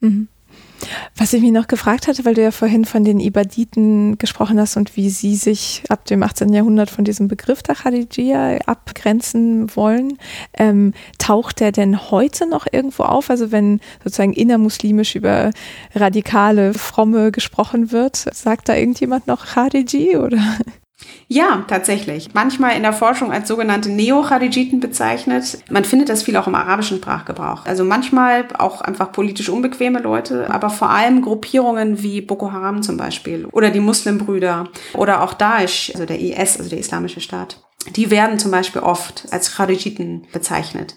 Mhm. Was ich mich noch gefragt hatte, weil du ja vorhin von den Ibaditen gesprochen hast und wie sie sich ab dem 18. Jahrhundert von diesem Begriff der Khadijia abgrenzen wollen, ähm, taucht der denn heute noch irgendwo auf? Also wenn sozusagen innermuslimisch über radikale, fromme gesprochen wird, sagt da irgendjemand noch Khadiji oder? Ja, tatsächlich. Manchmal in der Forschung als sogenannte Neo-Khadijiten bezeichnet. Man findet das viel auch im arabischen Sprachgebrauch. Also manchmal auch einfach politisch unbequeme Leute, aber vor allem Gruppierungen wie Boko Haram zum Beispiel oder die Muslimbrüder oder auch Daesh, also der IS, also der Islamische Staat. Die werden zum Beispiel oft als Khadijiten bezeichnet.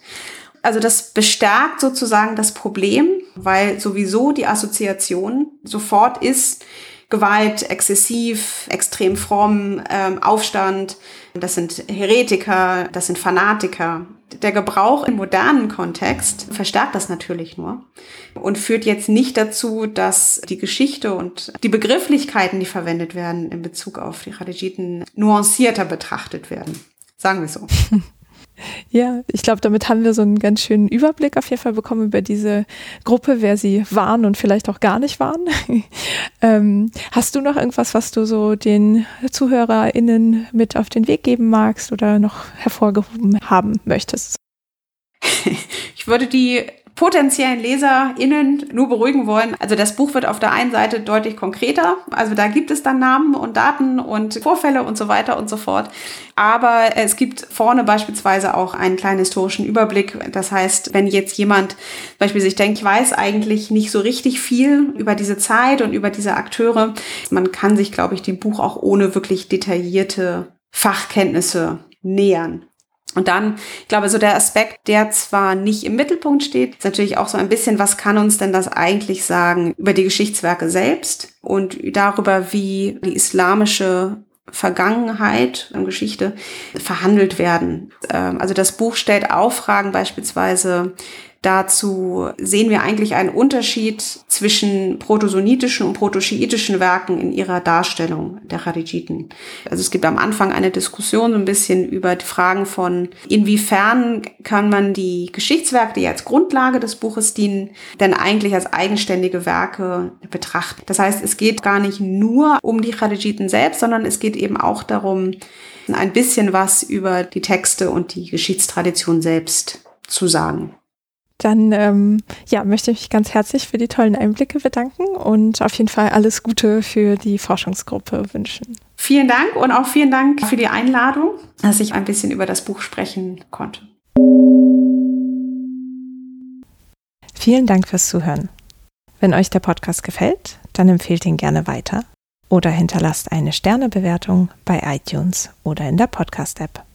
Also das bestärkt sozusagen das Problem, weil sowieso die Assoziation sofort ist, Gewalt, exzessiv, extrem fromm, ähm, Aufstand, das sind Heretiker, das sind Fanatiker. Der Gebrauch im modernen Kontext verstärkt das natürlich nur und führt jetzt nicht dazu, dass die Geschichte und die Begrifflichkeiten, die verwendet werden in Bezug auf die Khadijiten, nuancierter betrachtet werden. Sagen wir so. Ja, ich glaube, damit haben wir so einen ganz schönen Überblick auf jeden Fall bekommen über diese Gruppe, wer sie waren und vielleicht auch gar nicht waren. ähm, hast du noch irgendwas, was du so den ZuhörerInnen mit auf den Weg geben magst oder noch hervorgehoben haben möchtest? Ich würde die potenziellen LeserInnen nur beruhigen wollen. Also das Buch wird auf der einen Seite deutlich konkreter. Also da gibt es dann Namen und Daten und Vorfälle und so weiter und so fort. Aber es gibt vorne beispielsweise auch einen kleinen historischen Überblick. Das heißt, wenn jetzt jemand beispielsweise sich denkt, ich weiß eigentlich nicht so richtig viel über diese Zeit und über diese Akteure, man kann sich, glaube ich, dem Buch auch ohne wirklich detaillierte Fachkenntnisse nähern. Und dann, ich glaube, so der Aspekt, der zwar nicht im Mittelpunkt steht, ist natürlich auch so ein bisschen, was kann uns denn das eigentlich sagen über die Geschichtswerke selbst und darüber, wie die islamische Vergangenheit und Geschichte verhandelt werden. Ähm, also das Buch stellt auch Fragen beispielsweise Dazu sehen wir eigentlich einen Unterschied zwischen protosonitischen und protoschiitischen Werken in ihrer Darstellung der Charijiten. Also es gibt am Anfang eine Diskussion so ein bisschen über die Fragen von, inwiefern kann man die Geschichtswerke, die als Grundlage des Buches dienen, denn eigentlich als eigenständige Werke betrachten. Das heißt, es geht gar nicht nur um die Charijiten selbst, sondern es geht eben auch darum, ein bisschen was über die Texte und die Geschichtstradition selbst zu sagen. Dann ähm, ja, möchte ich mich ganz herzlich für die tollen Einblicke bedanken und auf jeden Fall alles Gute für die Forschungsgruppe wünschen. Vielen Dank und auch vielen Dank für die Einladung, dass ich ein bisschen über das Buch sprechen konnte. Vielen Dank fürs Zuhören. Wenn euch der Podcast gefällt, dann empfehlt ihn gerne weiter oder hinterlasst eine Sternebewertung bei iTunes oder in der Podcast-App.